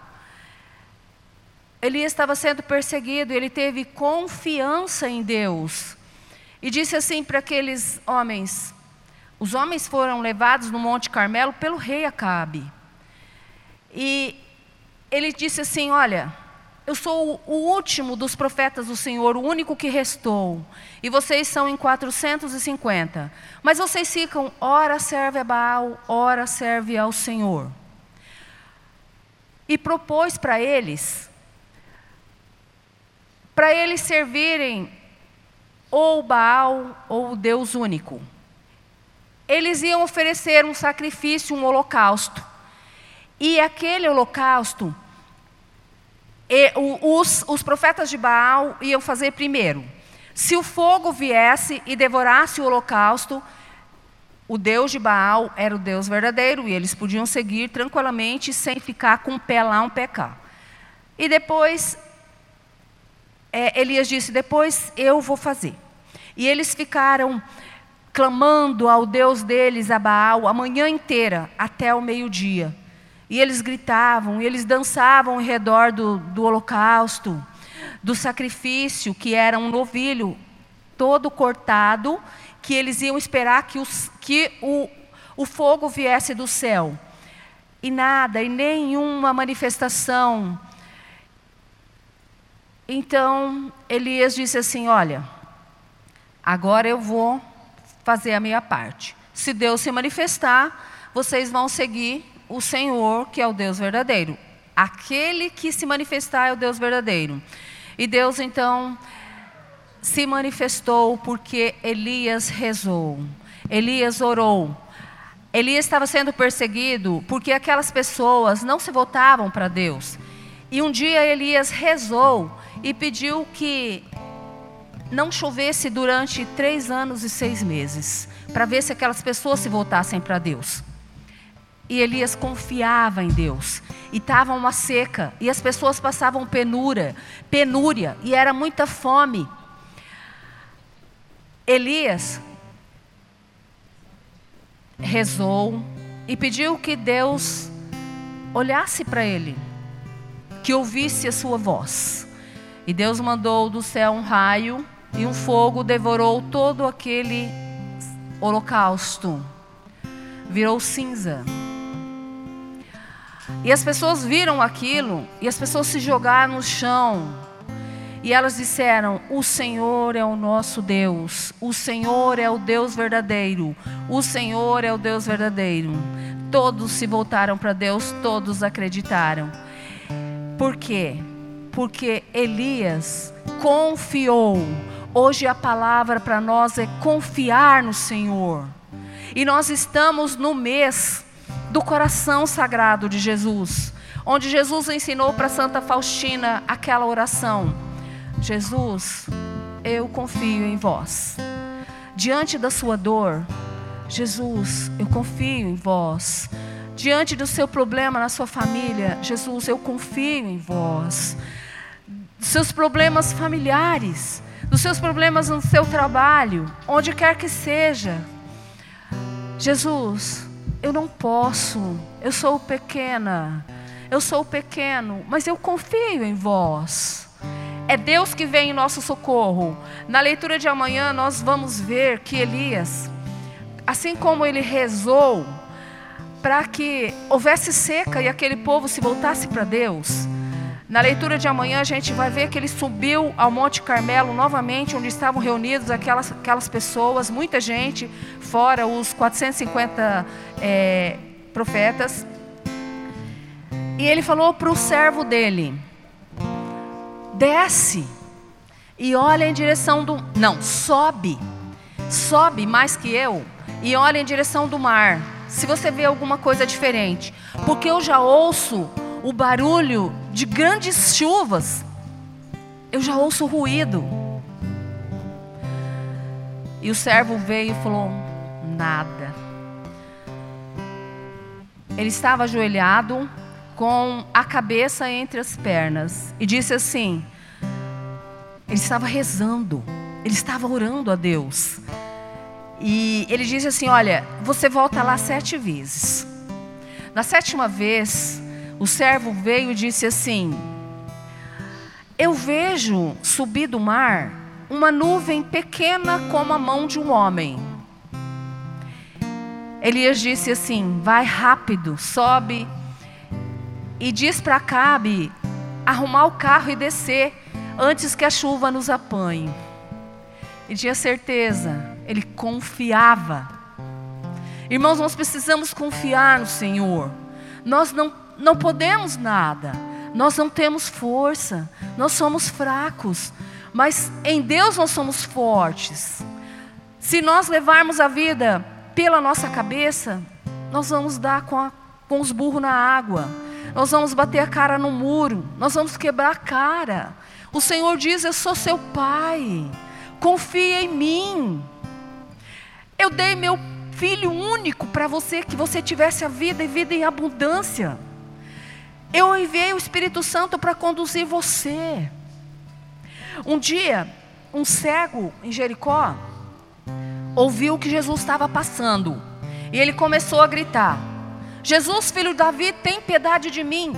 Elias estava sendo perseguido, ele teve confiança em Deus. E disse assim para aqueles homens: os homens foram levados no Monte Carmelo pelo rei Acabe. E ele disse assim: Olha, eu sou o último dos profetas do Senhor, o único que restou. E vocês são em 450. Mas vocês ficam, ora serve a Baal, ora serve ao Senhor. E propôs para eles para eles servirem ou Baal ou o Deus único. Eles iam oferecer um sacrifício, um holocausto. E aquele holocausto os, os profetas de Baal iam fazer primeiro. Se o fogo viesse e devorasse o holocausto, o Deus de Baal era o Deus verdadeiro e eles podiam seguir tranquilamente sem ficar com um pé lá, um cá. E depois, é, Elias disse: Depois eu vou fazer. E eles ficaram clamando ao Deus deles, a Baal, a manhã inteira, até o meio-dia. E eles gritavam, e eles dançavam em redor do, do holocausto, do sacrifício, que era um novilho todo cortado, que eles iam esperar que, os, que o, o fogo viesse do céu. E nada, e nenhuma manifestação. Então Elias disse assim: Olha, agora eu vou fazer a minha parte. Se Deus se manifestar, vocês vão seguir o Senhor, que é o Deus verdadeiro. Aquele que se manifestar é o Deus verdadeiro. E Deus então se manifestou porque Elias rezou. Elias orou. Elias estava sendo perseguido porque aquelas pessoas não se voltavam para Deus. E um dia Elias rezou e pediu que não chovesse durante três anos e seis meses, para ver se aquelas pessoas se voltassem para Deus. E Elias confiava em Deus. E estava uma seca. E as pessoas passavam penura, penúria. E era muita fome. Elias rezou e pediu que Deus olhasse para ele, que ouvisse a sua voz. E Deus mandou do céu um raio e um fogo devorou todo aquele holocausto. Virou cinza. E as pessoas viram aquilo, e as pessoas se jogaram no chão. E elas disseram: O Senhor é o nosso Deus, o Senhor é o Deus verdadeiro, o Senhor é o Deus verdadeiro. Todos se voltaram para Deus, todos acreditaram. Por quê? Porque Elias confiou. Hoje a palavra para nós é confiar no Senhor. E nós estamos no mês do coração sagrado de Jesus, onde Jesus ensinou para Santa Faustina aquela oração: Jesus, eu confio em vós. Diante da sua dor, Jesus, eu confio em vós. Diante do seu problema na sua família, Jesus, eu confio em vós. Dos seus problemas familiares, dos seus problemas no seu trabalho, onde quer que seja. Jesus, eu não posso, eu sou pequena, eu sou pequeno, mas eu confio em vós. É Deus que vem em nosso socorro. Na leitura de amanhã, nós vamos ver que Elias, assim como ele rezou para que houvesse seca e aquele povo se voltasse para Deus, na leitura de amanhã a gente vai ver que ele subiu ao Monte Carmelo novamente, onde estavam reunidos aquelas, aquelas pessoas, muita gente, fora os 450 é, profetas. E ele falou para o servo dele: desce e olha em direção do. Não, sobe, sobe mais que eu e olha em direção do mar. Se você vê alguma coisa diferente, porque eu já ouço o barulho de grandes chuvas, eu já ouço ruído. E o servo veio e falou: nada. Ele estava ajoelhado, com a cabeça entre as pernas, e disse assim: ele estava rezando, ele estava orando a Deus. E ele disse assim: Olha, você volta lá sete vezes. Na sétima vez, o servo veio e disse assim: Eu vejo subir do mar uma nuvem pequena como a mão de um homem. Elias disse assim: Vai rápido, sobe e diz para Cabe arrumar o carro e descer antes que a chuva nos apanhe. E tinha certeza, ele confiava. Irmãos, nós precisamos confiar no Senhor. Nós não não podemos nada, nós não temos força, nós somos fracos, mas em Deus nós somos fortes. Se nós levarmos a vida pela nossa cabeça, nós vamos dar com, a, com os burros na água. nós vamos bater a cara no muro, nós vamos quebrar a cara. O Senhor diz: Eu sou seu pai, confia em mim. Eu dei meu filho único para você, que você tivesse a vida e vida em abundância. Eu enviei o Espírito Santo para conduzir você. Um dia, um cego em Jericó ouviu que Jesus estava passando e ele começou a gritar: Jesus, filho de Davi, tem piedade de mim.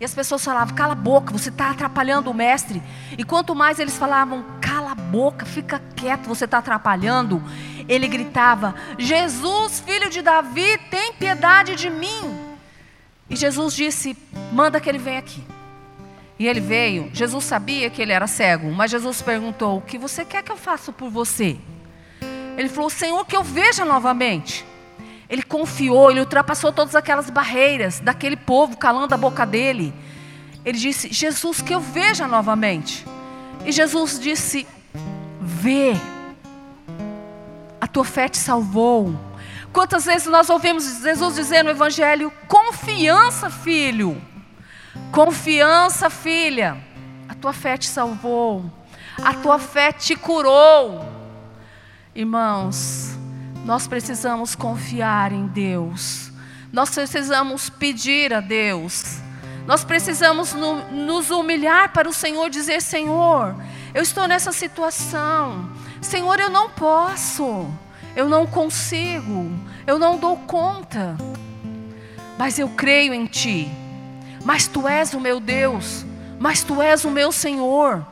E as pessoas falavam: cala a boca, você está atrapalhando o mestre. E quanto mais eles falavam: cala a boca, fica quieto, você está atrapalhando. Ele gritava: Jesus, filho de Davi, tem piedade de mim. E Jesus disse: Manda que ele venha aqui. E ele veio. Jesus sabia que ele era cego, mas Jesus perguntou: O que você quer que eu faça por você? Ele falou: Senhor, que eu veja novamente. Ele confiou, ele ultrapassou todas aquelas barreiras daquele povo calando a boca dele. Ele disse: Jesus, que eu veja novamente. E Jesus disse: Vê, a tua fé te salvou. Quantas vezes nós ouvimos Jesus dizer no Evangelho: confiança, filho, confiança, filha, a tua fé te salvou, a tua fé te curou. Irmãos, nós precisamos confiar em Deus, nós precisamos pedir a Deus, nós precisamos no, nos humilhar para o Senhor, dizer: Senhor, eu estou nessa situação, Senhor, eu não posso eu não consigo, eu não dou conta, mas eu creio em Ti, mas Tu és o meu Deus, mas Tu és o meu Senhor.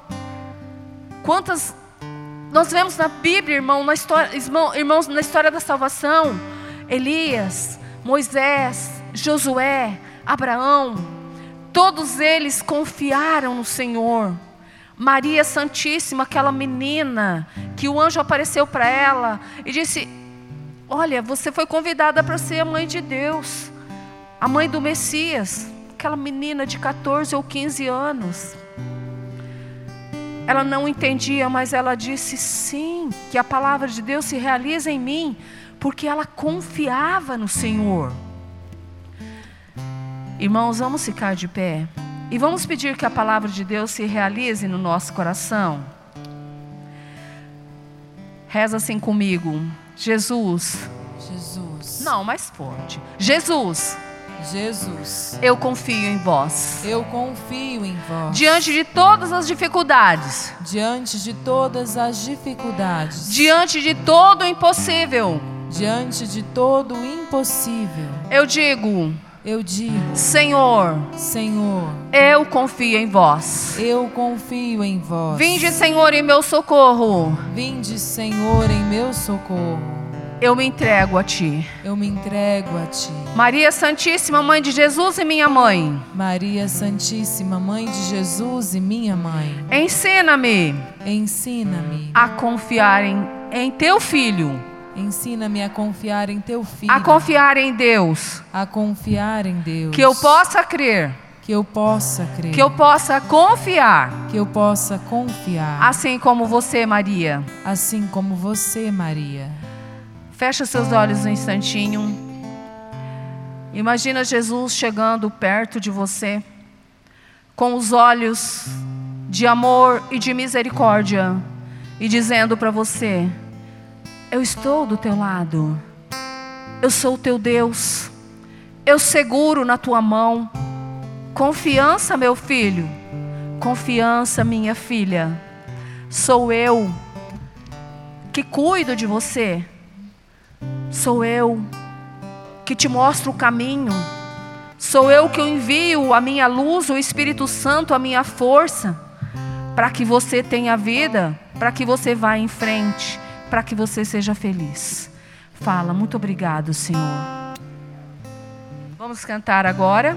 Quantas nós vemos na Bíblia, irmão, na história, irmão, irmãos, na história da salvação, Elias, Moisés, Josué, Abraão, todos eles confiaram no Senhor. Maria Santíssima, aquela menina que o anjo apareceu para ela e disse: Olha, você foi convidada para ser a mãe de Deus, a mãe do Messias. Aquela menina de 14 ou 15 anos. Ela não entendia, mas ela disse sim, que a palavra de Deus se realiza em mim, porque ela confiava no Senhor. Irmãos, vamos ficar de pé. E vamos pedir que a palavra de Deus se realize no nosso coração. Reza assim comigo. Jesus. Jesus. Não, mais forte. Jesus. Jesus. Eu confio em vós. Eu confio em vós. Diante de todas as dificuldades. Diante de todas as dificuldades. Diante de todo o impossível. Diante de todo o impossível. Eu digo. Eu digo, Senhor, Senhor, eu confio em vós. Eu confio em vós. Vinde, Senhor, em meu socorro. Vinde, Senhor, em meu socorro. Eu me entrego a ti. Eu me entrego a ti. Maria Santíssima, mãe de Jesus e minha mãe. Maria Santíssima, mãe de Jesus e minha mãe. Ensina-me. Ensina-me a confiar em, em teu filho Ensina-me a confiar em teu filho. A confiar em Deus. A confiar em Deus. Que eu possa crer. Que eu possa crer. Que eu possa confiar. Que eu possa confiar. Assim como você, Maria. Assim como você, Maria. Fecha seus olhos um instantinho. Imagina Jesus chegando perto de você, com os olhos de amor e de misericórdia, e dizendo para você: eu estou do teu lado. Eu sou o teu Deus. Eu seguro na tua mão. Confiança, meu filho. Confiança, minha filha. Sou eu que cuido de você. Sou eu que te mostro o caminho. Sou eu que envio a minha luz, o Espírito Santo, a minha força, para que você tenha vida, para que você vá em frente para que você seja feliz. Fala, muito obrigado, Senhor. Vamos cantar agora.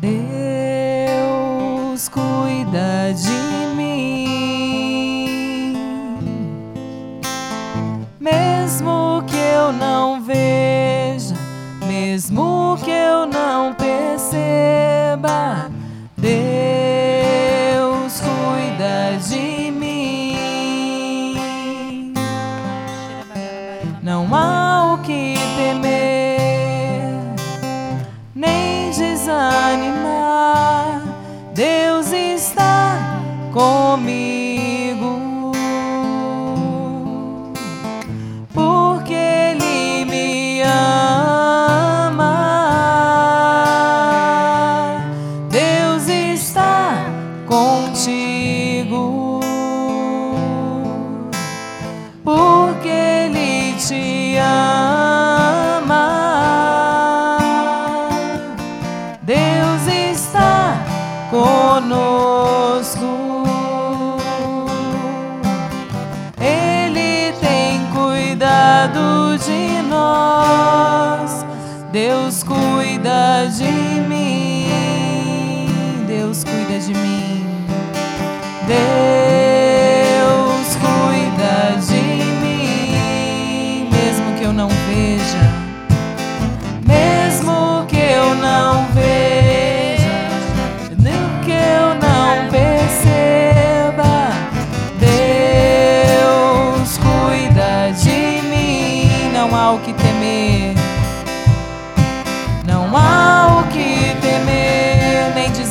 Deus cuida de mim, mesmo que eu não veja, mesmo que eu não perceba. Deus animar. Deus está comigo.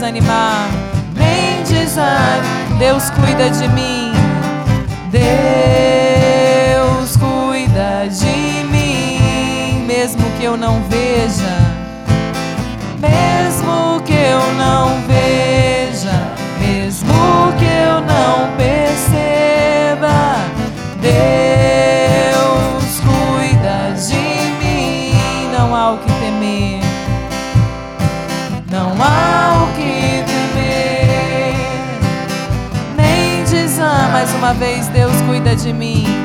Desanimar, nem desanimar. Deus cuida de mim. Deus cuida de mim, mesmo que eu não veja, vez, Deus cuida de mim.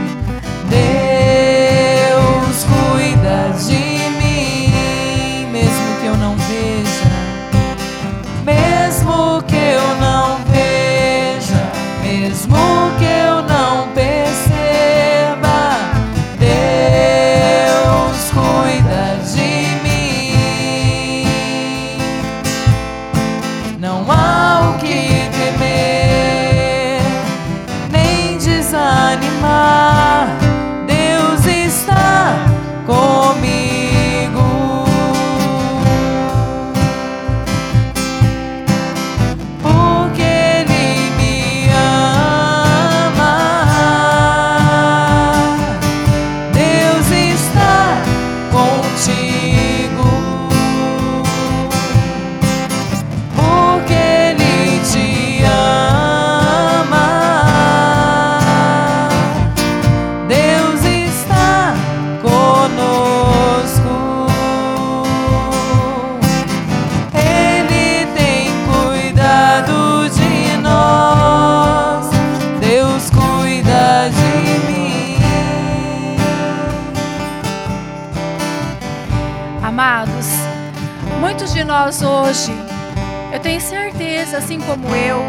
Assim como eu,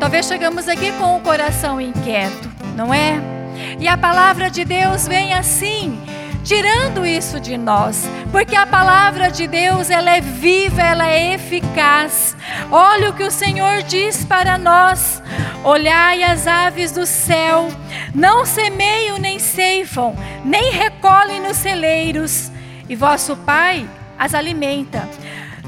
talvez chegamos aqui com o coração inquieto, não é? E a palavra de Deus vem assim, tirando isso de nós, porque a palavra de Deus, ela é viva, ela é eficaz. Olha o que o Senhor diz para nós: Olhai as aves do céu, não semeiam nem ceifam, nem recolhem nos celeiros, e vosso Pai as alimenta.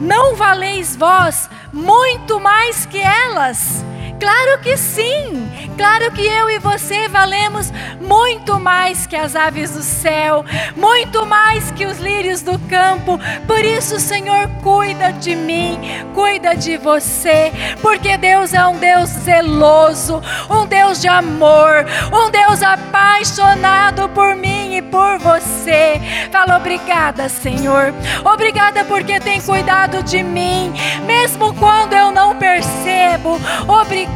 Não valeis vós muito mais que elas? Claro que sim! Claro que eu e você valemos muito mais que as aves do céu, muito mais que os lírios do campo. Por isso, Senhor cuida de mim, cuida de você, porque Deus é um Deus zeloso, um Deus de amor, um Deus apaixonado por mim e por você. Fala obrigada, Senhor. Obrigada porque tem cuidado de mim, mesmo quando eu não percebo. Obrigada,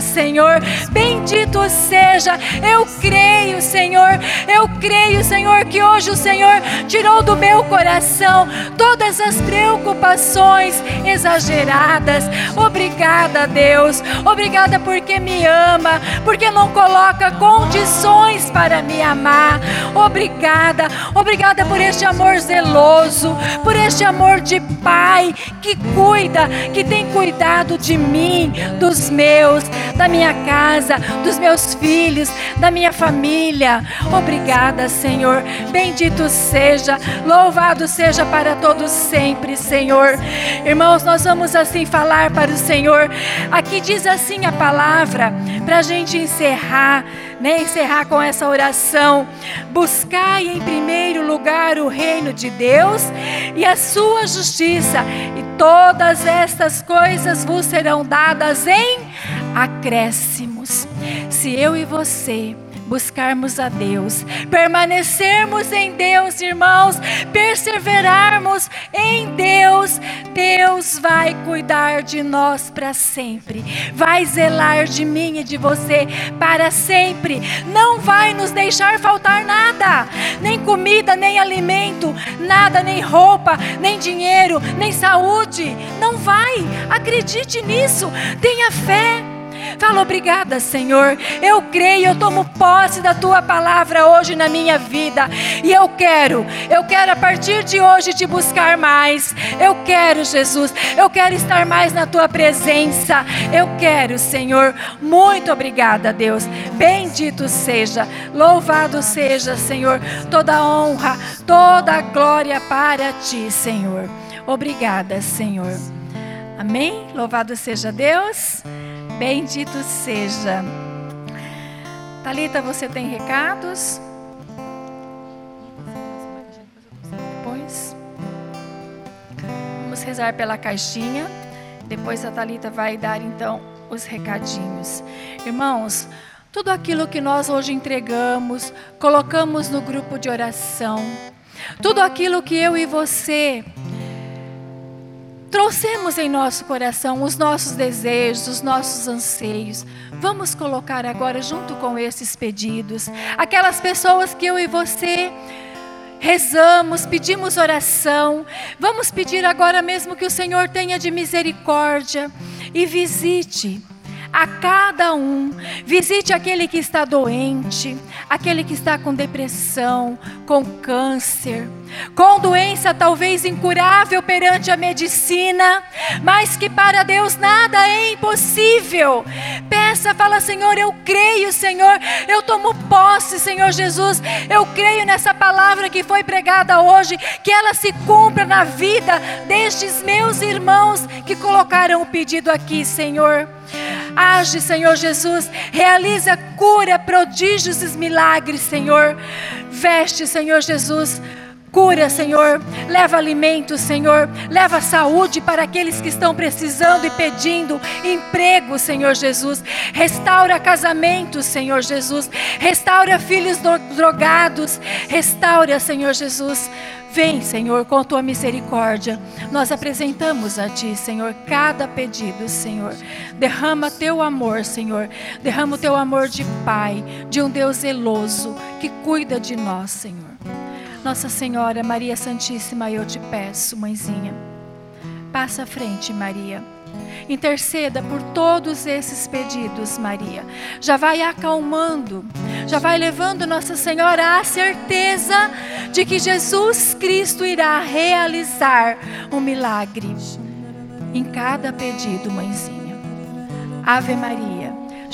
Senhor. Bendito seja. Eu creio, Senhor. Eu creio, Senhor, que hoje o Senhor tirou do meu coração todas as preocupações exageradas. Obrigada, Deus. Obrigada porque me ama, porque não coloca condições para me amar. Obrigada. Obrigada por este amor zeloso, por este amor de pai que cuida, que tem cuidado de mim, dos meus, da minha casa, dos meus filhos, da minha família. Obrigada. Senhor. Bendito seja, louvado seja para todos sempre, Senhor. Irmãos, nós vamos assim falar para o Senhor. Aqui diz assim a palavra, para a gente encerrar, né? Encerrar com essa oração. Buscai em primeiro lugar o reino de Deus e a sua justiça, e todas estas coisas vos serão dadas em acréscimos. Se eu e você buscarmos a Deus, permanecermos em Deus, irmãos, perseverarmos em Deus, Deus vai cuidar de nós para sempre, vai zelar de mim e de você para sempre, não vai nos deixar faltar nada, nem comida, nem alimento, nada, nem roupa, nem dinheiro, nem saúde, não vai, acredite nisso, tenha fé. Fala obrigada, Senhor. Eu creio, eu tomo posse da tua palavra hoje na minha vida. E eu quero, eu quero a partir de hoje te buscar mais. Eu quero, Jesus, eu quero estar mais na tua presença. Eu quero, Senhor. Muito obrigada, Deus. Bendito seja, louvado seja, Senhor, toda honra, toda glória para ti, Senhor. Obrigada, Senhor. Amém? Louvado seja Deus. Bendito seja. Talita, você tem recados? Depois. Vamos rezar pela caixinha. Depois a Talita vai dar então os recadinhos. Irmãos, tudo aquilo que nós hoje entregamos, colocamos no grupo de oração, tudo aquilo que eu e você trouxemos em nosso coração os nossos desejos, os nossos anseios. Vamos colocar agora, junto com esses pedidos, aquelas pessoas que eu e você rezamos, pedimos oração. Vamos pedir agora mesmo que o Senhor tenha de misericórdia e visite a cada um. Visite aquele que está doente, aquele que está com depressão, com câncer, com doença talvez incurável perante a medicina, mas que para Deus nada é impossível. Peça, fala, Senhor, eu creio, Senhor, eu tomo posse, Senhor Jesus, eu creio nessa palavra que foi pregada hoje, que ela se cumpra na vida destes meus irmãos que colocaram o pedido aqui, Senhor. Age, Senhor Jesus, realiza cura, prodígios e milagres, Senhor. Veste, Senhor Jesus, Cura, Senhor. Leva alimento, Senhor. Leva saúde para aqueles que estão precisando e pedindo emprego, Senhor Jesus. Restaura casamentos, Senhor Jesus. Restaura filhos drogados. Restaura, Senhor Jesus. Vem, Senhor, com a tua misericórdia. Nós apresentamos a ti, Senhor, cada pedido, Senhor. Derrama teu amor, Senhor. Derrama o teu amor de Pai, de um Deus zeloso que cuida de nós, Senhor. Nossa Senhora, Maria Santíssima, eu te peço, mãezinha. Passa à frente, Maria. Interceda por todos esses pedidos, Maria. Já vai acalmando, já vai levando Nossa Senhora à certeza de que Jesus Cristo irá realizar um milagre em cada pedido, mãezinha. Ave Maria,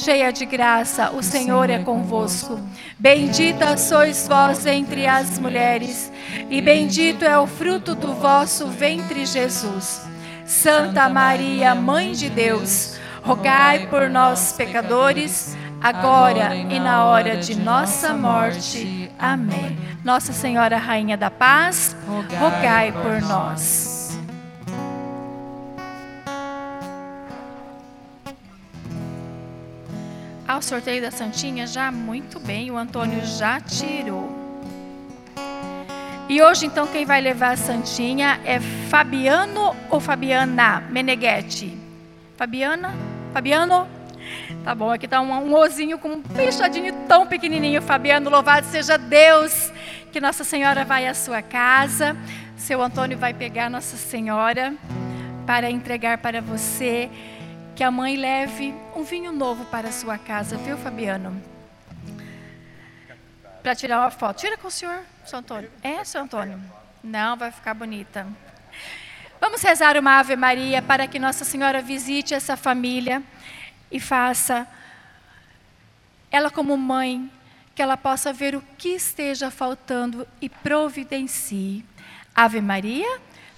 cheia de graça, o Senhor é convosco. Bendita sois vós entre as mulheres, e bendito é o fruto do vosso ventre, Jesus. Santa Maria, Mãe de Deus, rogai por nós, pecadores, agora e na hora de nossa morte. Amém. Nossa Senhora, Rainha da Paz, rogai por nós. Ao sorteio da Santinha, já muito bem, o Antônio já tirou. E hoje, então, quem vai levar a Santinha é Fabiano ou Fabiana Meneghetti? Fabiana? Fabiano? Tá bom, aqui está um, um ozinho com um fechadinho tão pequenininho. Fabiano, louvado seja Deus, que Nossa Senhora vai à sua casa. Seu Antônio vai pegar Nossa Senhora para entregar para você. Que a mãe leve um vinho novo para a sua casa, viu, Fabiano? Para tirar uma foto. Tira com o senhor, seu Antônio. É, seu Antônio? Não, vai ficar bonita. Vamos rezar uma Ave Maria para que Nossa Senhora visite essa família e faça ela como mãe, que ela possa ver o que esteja faltando e providencie. Ave Maria,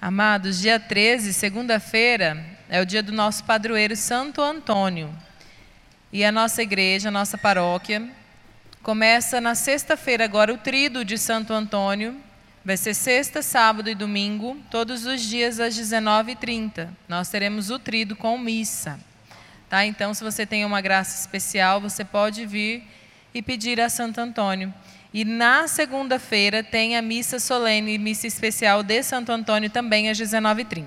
Amados, dia 13, segunda-feira, é o dia do nosso padroeiro Santo Antônio. E a nossa igreja, a nossa paróquia, começa na sexta-feira agora o trido de Santo Antônio. Vai ser sexta, sábado e domingo, todos os dias às 19h30. Nós teremos o trido com missa. Tá? Então, se você tem uma graça especial, você pode vir e pedir a Santo Antônio. E na segunda-feira tem a missa solene, missa especial de Santo Antônio também às 19h30.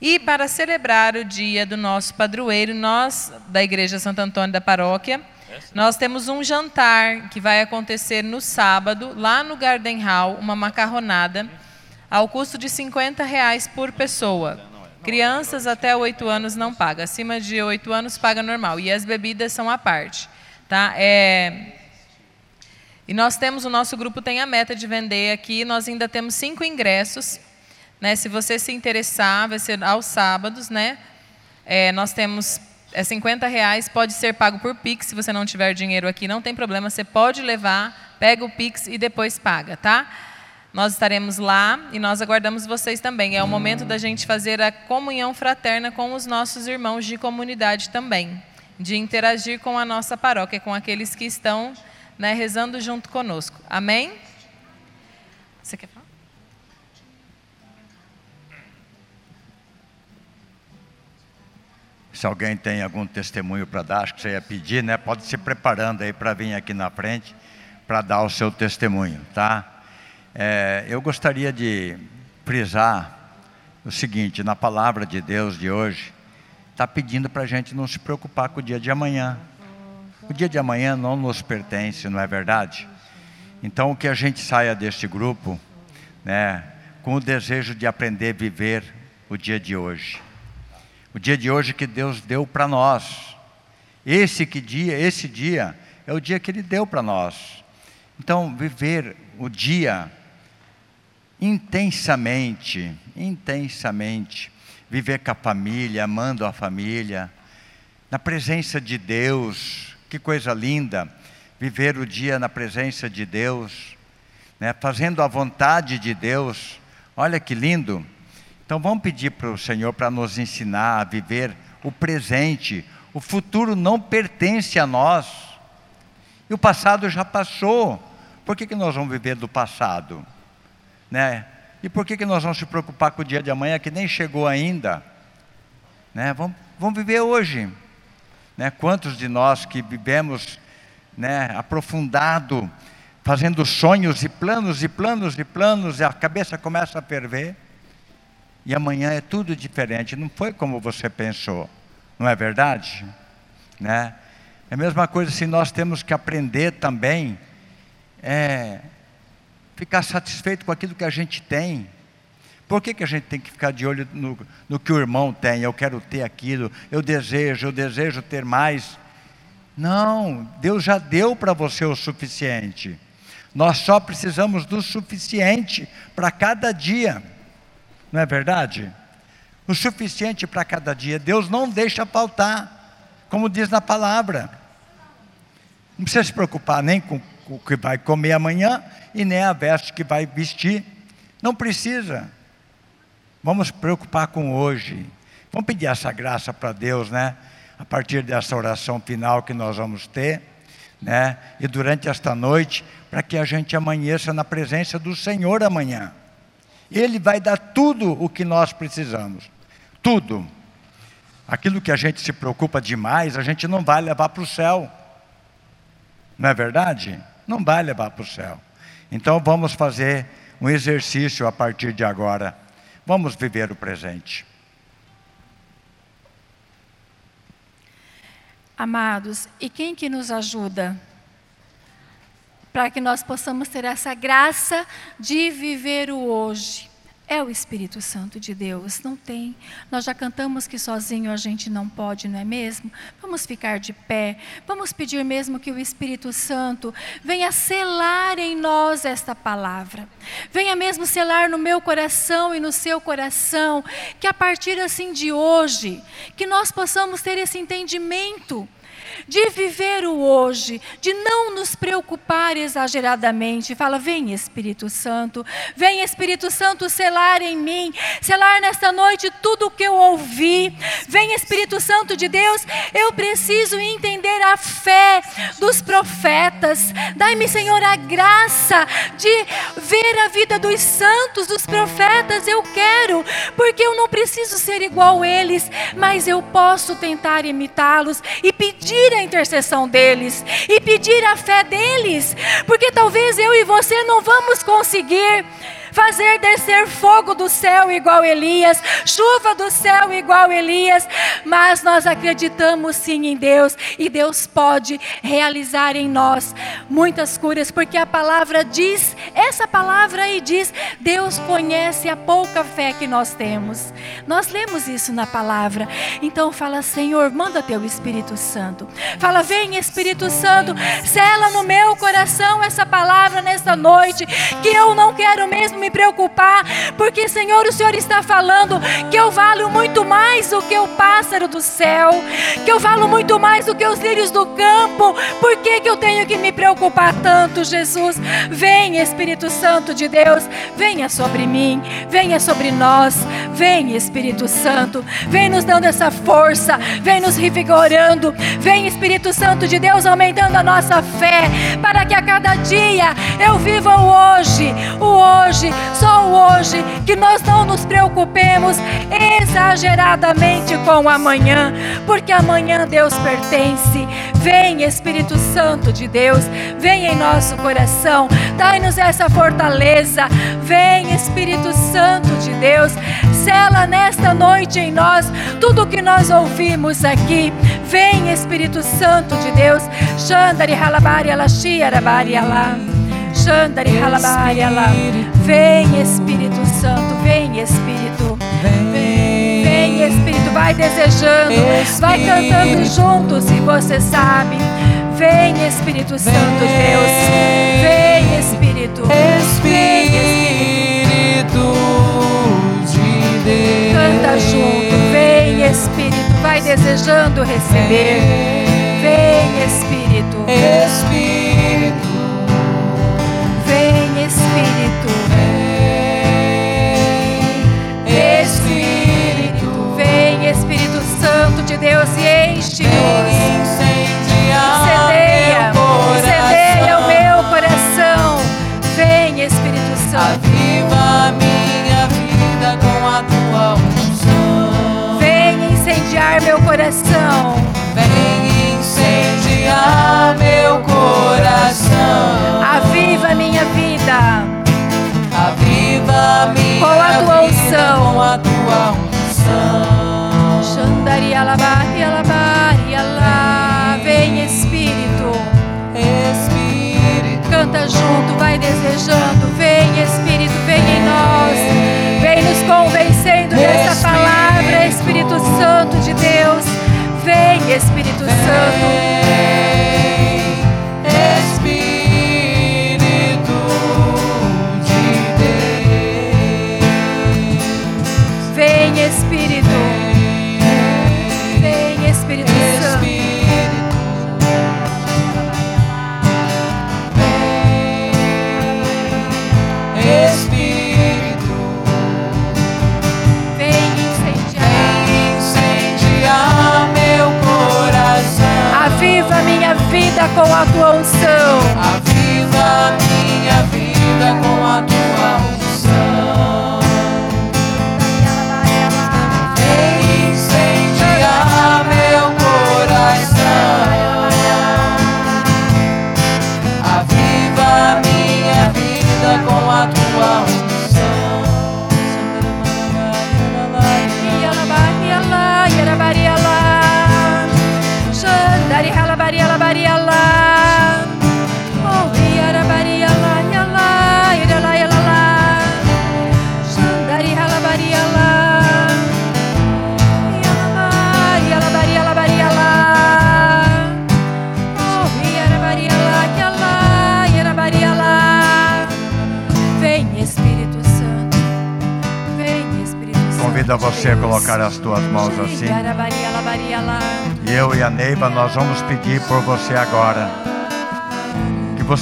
E para celebrar o dia do nosso padroeiro, nós, da Igreja Santo Antônio da Paróquia, nós temos um jantar que vai acontecer no sábado, lá no Garden Hall, uma macarronada, ao custo de 50 reais por pessoa. Crianças até 8 anos não paga, acima de 8 anos paga normal. E as bebidas são à parte. Tá? É, e nós temos, o nosso grupo tem a meta de vender aqui, nós ainda temos cinco ingressos. Né? Se você se interessar, vai ser aos sábados, né? É, nós temos é 50 reais, pode ser pago por Pix, se você não tiver dinheiro aqui, não tem problema, você pode levar, pega o Pix e depois paga, tá? Nós estaremos lá e nós aguardamos vocês também. É o momento da gente fazer a comunhão fraterna com os nossos irmãos de comunidade também, de interagir com a nossa paróquia, com aqueles que estão né, rezando junto conosco. Amém? Você quer falar? Se alguém tem algum testemunho para dar, acho que você ia pedir, né? Pode se preparando aí para vir aqui na frente para dar o seu testemunho, tá? É, eu gostaria de frisar o seguinte: na palavra de Deus de hoje, está pedindo para a gente não se preocupar com o dia de amanhã. O dia de amanhã não nos pertence, não é verdade? Então, que a gente saia deste grupo, né, com o desejo de aprender a viver o dia de hoje. O dia de hoje que Deus deu para nós. Esse que dia, esse dia é o dia que ele deu para nós. Então, viver o dia intensamente, intensamente, viver com a família, amando a família, na presença de Deus, que coisa linda viver o dia na presença de Deus, né, fazendo a vontade de Deus. Olha que lindo. Então vamos pedir para o Senhor para nos ensinar a viver o presente. O futuro não pertence a nós. E o passado já passou. Por que, que nós vamos viver do passado? Né? E por que, que nós vamos se preocupar com o dia de amanhã que nem chegou ainda? Né? Vamos, vamos viver hoje. Né? Quantos de nós que vivemos né, aprofundado, fazendo sonhos e planos e planos e planos, e a cabeça começa a ferver, e amanhã é tudo diferente, não foi como você pensou, não é verdade? Né? É a mesma coisa se nós temos que aprender também, é, ficar satisfeito com aquilo que a gente tem, por que, que a gente tem que ficar de olho no, no que o irmão tem? Eu quero ter aquilo, eu desejo, eu desejo ter mais. Não, Deus já deu para você o suficiente. Nós só precisamos do suficiente para cada dia. Não é verdade? O suficiente para cada dia. Deus não deixa faltar, como diz na palavra. Não precisa se preocupar nem com o que vai comer amanhã e nem a veste que vai vestir. Não precisa. Vamos preocupar com hoje. Vamos pedir essa graça para Deus, né? A partir dessa oração final que nós vamos ter, né? E durante esta noite, para que a gente amanheça na presença do Senhor amanhã. Ele vai dar tudo o que nós precisamos. Tudo. Aquilo que a gente se preocupa demais, a gente não vai levar para o céu. Não é verdade? Não vai levar para o céu. Então vamos fazer um exercício a partir de agora Vamos viver o presente. Amados, e quem que nos ajuda? para que nós possamos ter essa graça de viver o hoje. É o Espírito Santo de Deus, não tem. Nós já cantamos que sozinho a gente não pode, não é mesmo? Vamos ficar de pé, vamos pedir mesmo que o Espírito Santo venha selar em nós esta palavra. Venha mesmo selar no meu coração e no seu coração, que a partir assim de hoje, que nós possamos ter esse entendimento de viver o hoje, de não nos preocupar exageradamente. Fala, vem Espírito Santo, vem Espírito Santo selar em mim, selar nesta noite tudo o que eu ouvi. Vem Espírito Santo de Deus, eu preciso entender a fé dos profetas. Dai-me, Senhor, a graça de ver a vida dos santos, dos profetas. Eu quero, porque eu não preciso ser igual a eles, mas eu posso tentar imitá-los e pedir a intercessão deles e pedir a fé deles, porque talvez eu e você não vamos conseguir fazer descer fogo do céu igual Elias, chuva do céu igual Elias, mas nós acreditamos sim em Deus e Deus pode realizar em nós muitas curas, porque a palavra diz, essa palavra aí diz, Deus conhece a pouca fé que nós temos. Nós lemos isso na palavra. Então fala, Senhor, manda teu Espírito Santo. Fala, vem Espírito Santo, sela no meu coração essa palavra nesta noite, que eu não quero mesmo me preocupar, porque, Senhor, o Senhor está falando que eu valho muito mais do que o pássaro do céu, que eu valho muito mais do que os lírios do campo. Por que, que eu tenho que me preocupar tanto, Jesus? Vem, Espírito Santo de Deus, venha sobre mim, venha sobre nós, vem, Espírito Santo, vem nos dando essa força, vem nos revigorando, vem, Espírito Santo de Deus, aumentando a nossa fé, para que a cada dia eu viva o hoje, o hoje, só hoje, que nós não nos preocupemos exageradamente com amanhã, porque amanhã Deus pertence. Vem Espírito Santo de Deus, vem em nosso coração, dai-nos essa fortaleza. Vem Espírito Santo de Deus, sela nesta noite em nós tudo o que nós ouvimos aqui. Vem Espírito Santo de Deus, Xandari Halabari Alashi Arabari Alam. Vem Espírito Santo, vem Espírito. Vem, vem Espírito, vai desejando, vai cantando junto se você sabe. Vem Espírito Santo Deus, vem Espírito, vem Espírito de Deus. Canta junto, vem Espírito, vai desejando receber.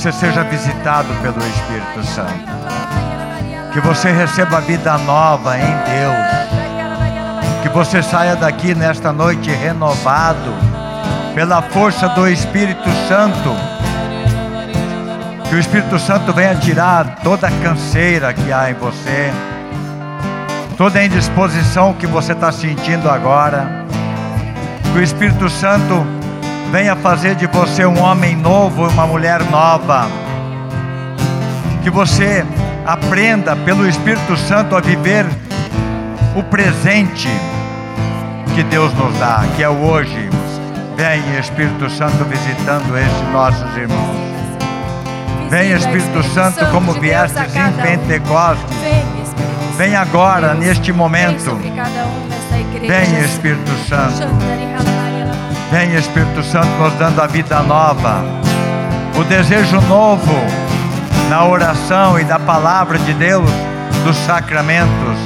Você seja visitado pelo Espírito Santo. Que você receba vida nova em Deus. Que você saia daqui nesta noite renovado pela força do Espírito Santo. Que o Espírito Santo venha tirar toda a canseira que há em você toda a indisposição que você está sentindo agora. Que o Espírito Santo venha fazer de você um homem novo, uma mulher nova. Que você aprenda pelo Espírito Santo a viver o presente que Deus nos dá, que é o hoje. Vem Espírito Santo visitando esses nossos irmãos. Vem Espírito Santo como viestes em Pentecostes Vem agora, neste momento. Vem, Espírito Santo. Vem, Espírito Santo, nos dando a vida nova. O desejo novo na oração e da palavra de Deus, dos sacramentos.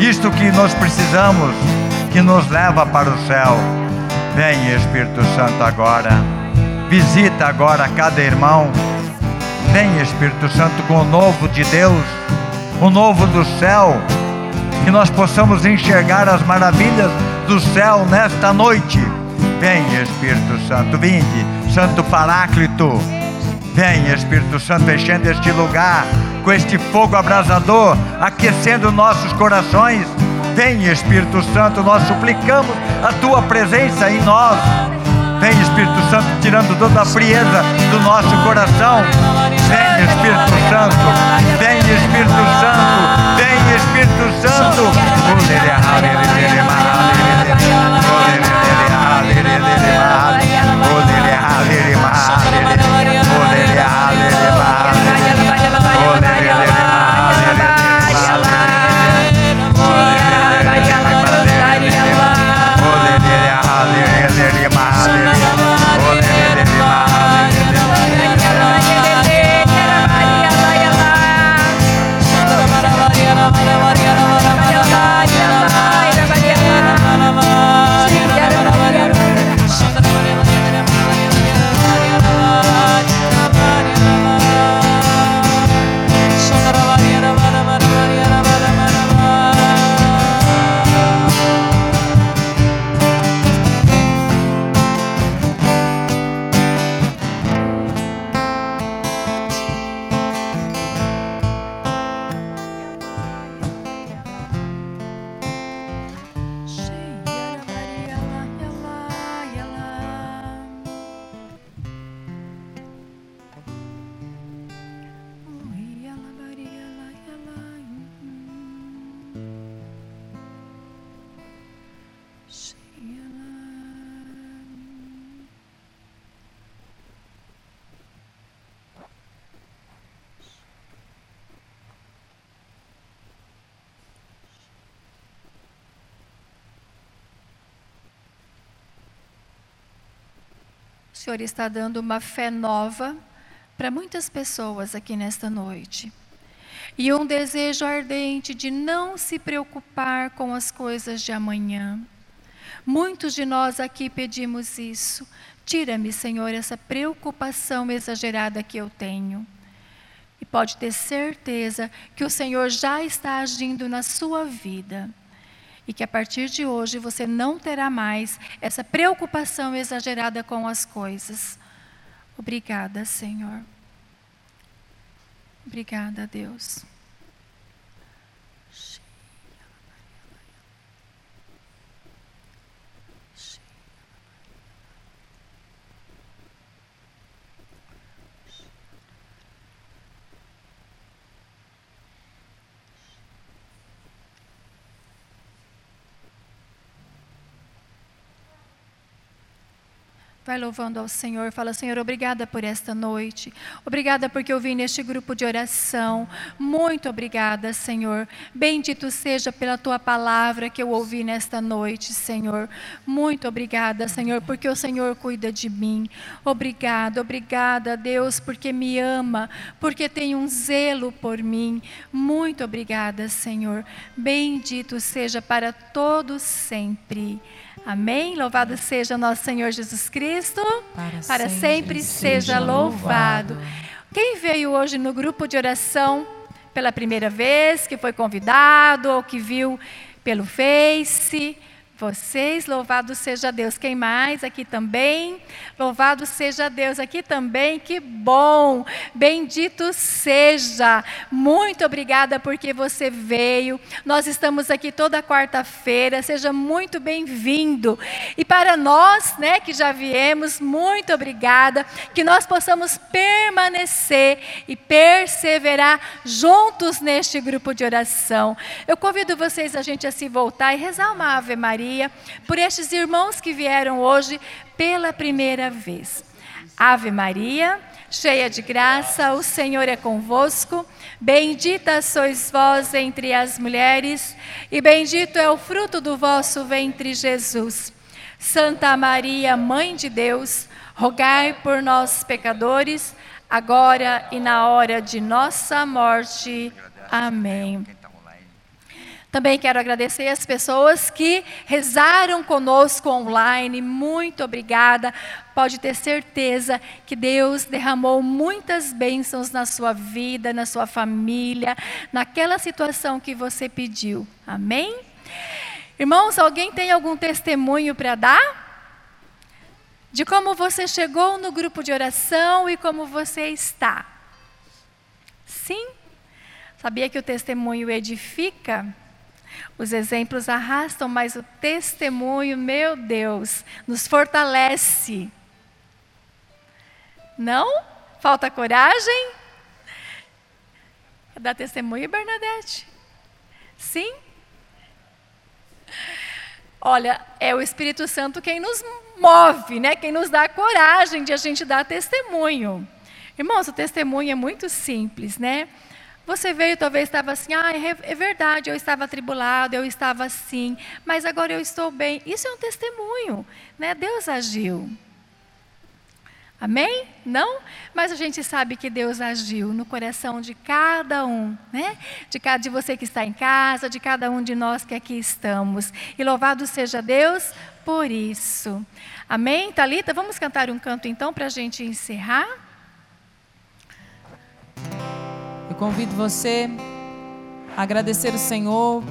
Isto que nós precisamos, que nos leva para o céu. Vem, Espírito Santo, agora. Visita agora cada irmão. Vem, Espírito Santo, com o novo de Deus o novo do céu, que nós possamos enxergar as maravilhas do céu nesta noite. Vem, Espírito Santo, vinde, Santo Paráclito. Vem, Espírito Santo, enchendo este lugar com este fogo abrasador, aquecendo nossos corações. Vem, Espírito Santo, nós suplicamos a tua presença em nós. Vem, Espírito Santo, tirando toda a frieza do nosso coração. Vem, Espírito Santo. Vem, Espírito Santo. Vem, Espírito Santo. Hallelujah. O Senhor está dando uma fé nova para muitas pessoas aqui nesta noite. E um desejo ardente de não se preocupar com as coisas de amanhã. Muitos de nós aqui pedimos isso. Tira-me, Senhor, essa preocupação exagerada que eu tenho. E pode ter certeza que o Senhor já está agindo na sua vida e que a partir de hoje você não terá mais essa preocupação exagerada com as coisas. Obrigada, Senhor. Obrigada, Deus. Vai louvando ao Senhor. Fala, Senhor, obrigada por esta noite. Obrigada porque eu vim neste grupo de oração. Muito obrigada, Senhor. Bendito seja pela tua palavra que eu ouvi nesta noite, Senhor. Muito obrigada, Senhor, porque o Senhor cuida de mim. Obrigada, obrigada, Deus, porque me ama, porque tem um zelo por mim. Muito obrigada, Senhor. Bendito seja para todos sempre. Amém? Louvado seja nosso Senhor Jesus Cristo. Para, para sempre, sempre, seja louvado. louvado. Quem veio hoje no grupo de oração pela primeira vez, que foi convidado ou que viu pelo Face, vocês, louvado seja Deus. Quem mais aqui também? Louvado seja Deus aqui também. Que bom! Bendito seja. Muito obrigada porque você veio. Nós estamos aqui toda quarta-feira. Seja muito bem-vindo. E para nós, né, que já viemos, muito obrigada. Que nós possamos permanecer e perseverar juntos neste grupo de oração. Eu convido vocês a gente a se voltar e rezar uma Ave Maria Maria, por estes irmãos que vieram hoje pela primeira vez. Ave Maria, cheia de graça, o Senhor é convosco. Bendita sois vós entre as mulheres, e bendito é o fruto do vosso ventre, Jesus. Santa Maria, Mãe de Deus, rogai por nós, pecadores, agora e na hora de nossa morte. Amém. Também quero agradecer as pessoas que rezaram conosco online. Muito obrigada. Pode ter certeza que Deus derramou muitas bênçãos na sua vida, na sua família, naquela situação que você pediu. Amém? Irmãos, alguém tem algum testemunho para dar? De como você chegou no grupo de oração e como você está? Sim? Sabia que o testemunho edifica? Os exemplos arrastam, mas o testemunho, meu Deus, nos fortalece. Não? Falta coragem? Dá testemunho, Bernadette? Sim? Olha, é o Espírito Santo quem nos move, né? Quem nos dá a coragem de a gente dar testemunho. Irmãos, o testemunho é muito simples, né? Você veio, talvez estava assim, ah, é, verdade, eu estava atribulado, eu estava assim, mas agora eu estou bem. Isso é um testemunho, né? Deus agiu. Amém? Não? Mas a gente sabe que Deus agiu no coração de cada um, né? De cada de você que está em casa, de cada um de nós que aqui estamos. E louvado seja Deus por isso. Amém? Talita, vamos cantar um canto então para a gente encerrar. Convido você a agradecer o Senhor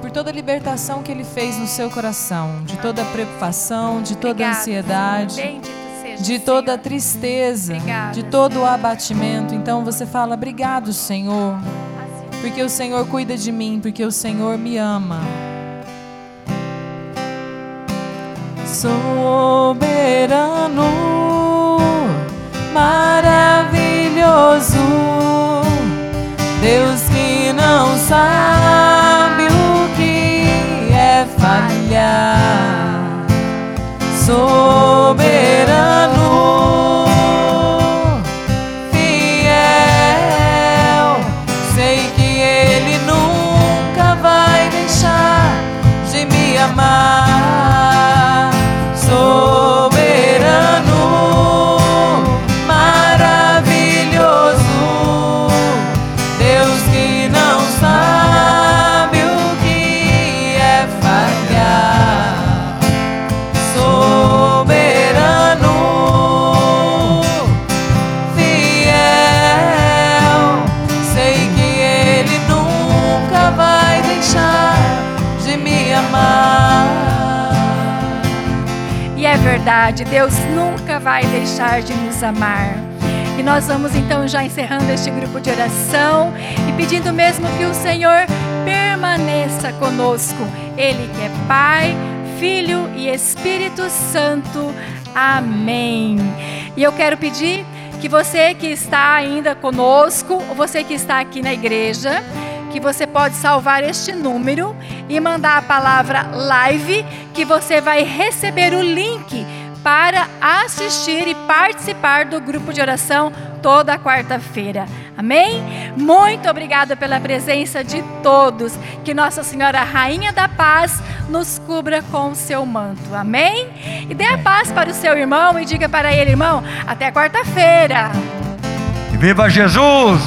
por toda a libertação que Ele fez no seu coração, de toda a preocupação, de toda a ansiedade, de toda a tristeza, de todo o abatimento. Então você fala: Obrigado, Senhor, porque o Senhor cuida de mim, porque o Senhor me ama. Soberano, maravilhoso Deus que não sabe o que é falhar, soberano. Deus nunca vai deixar de nos amar. E nós vamos então já encerrando este grupo de oração e pedindo mesmo que o Senhor permaneça conosco. Ele que é Pai, Filho e Espírito Santo. Amém. E eu quero pedir que você que está ainda conosco, ou você que está aqui na igreja, que você pode salvar este número e mandar a palavra live, que você vai receber o link para assistir e participar do grupo de oração toda quarta-feira. Amém? Muito obrigada pela presença de todos. Que Nossa Senhora Rainha da Paz nos cubra com o seu manto. Amém? E dê a paz para o seu irmão e diga para ele, irmão, até quarta-feira. Viva Jesus!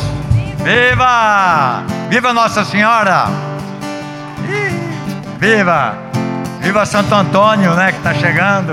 Viva! Viva Nossa Senhora! Viva! Viva Santo Antônio, né, que está chegando.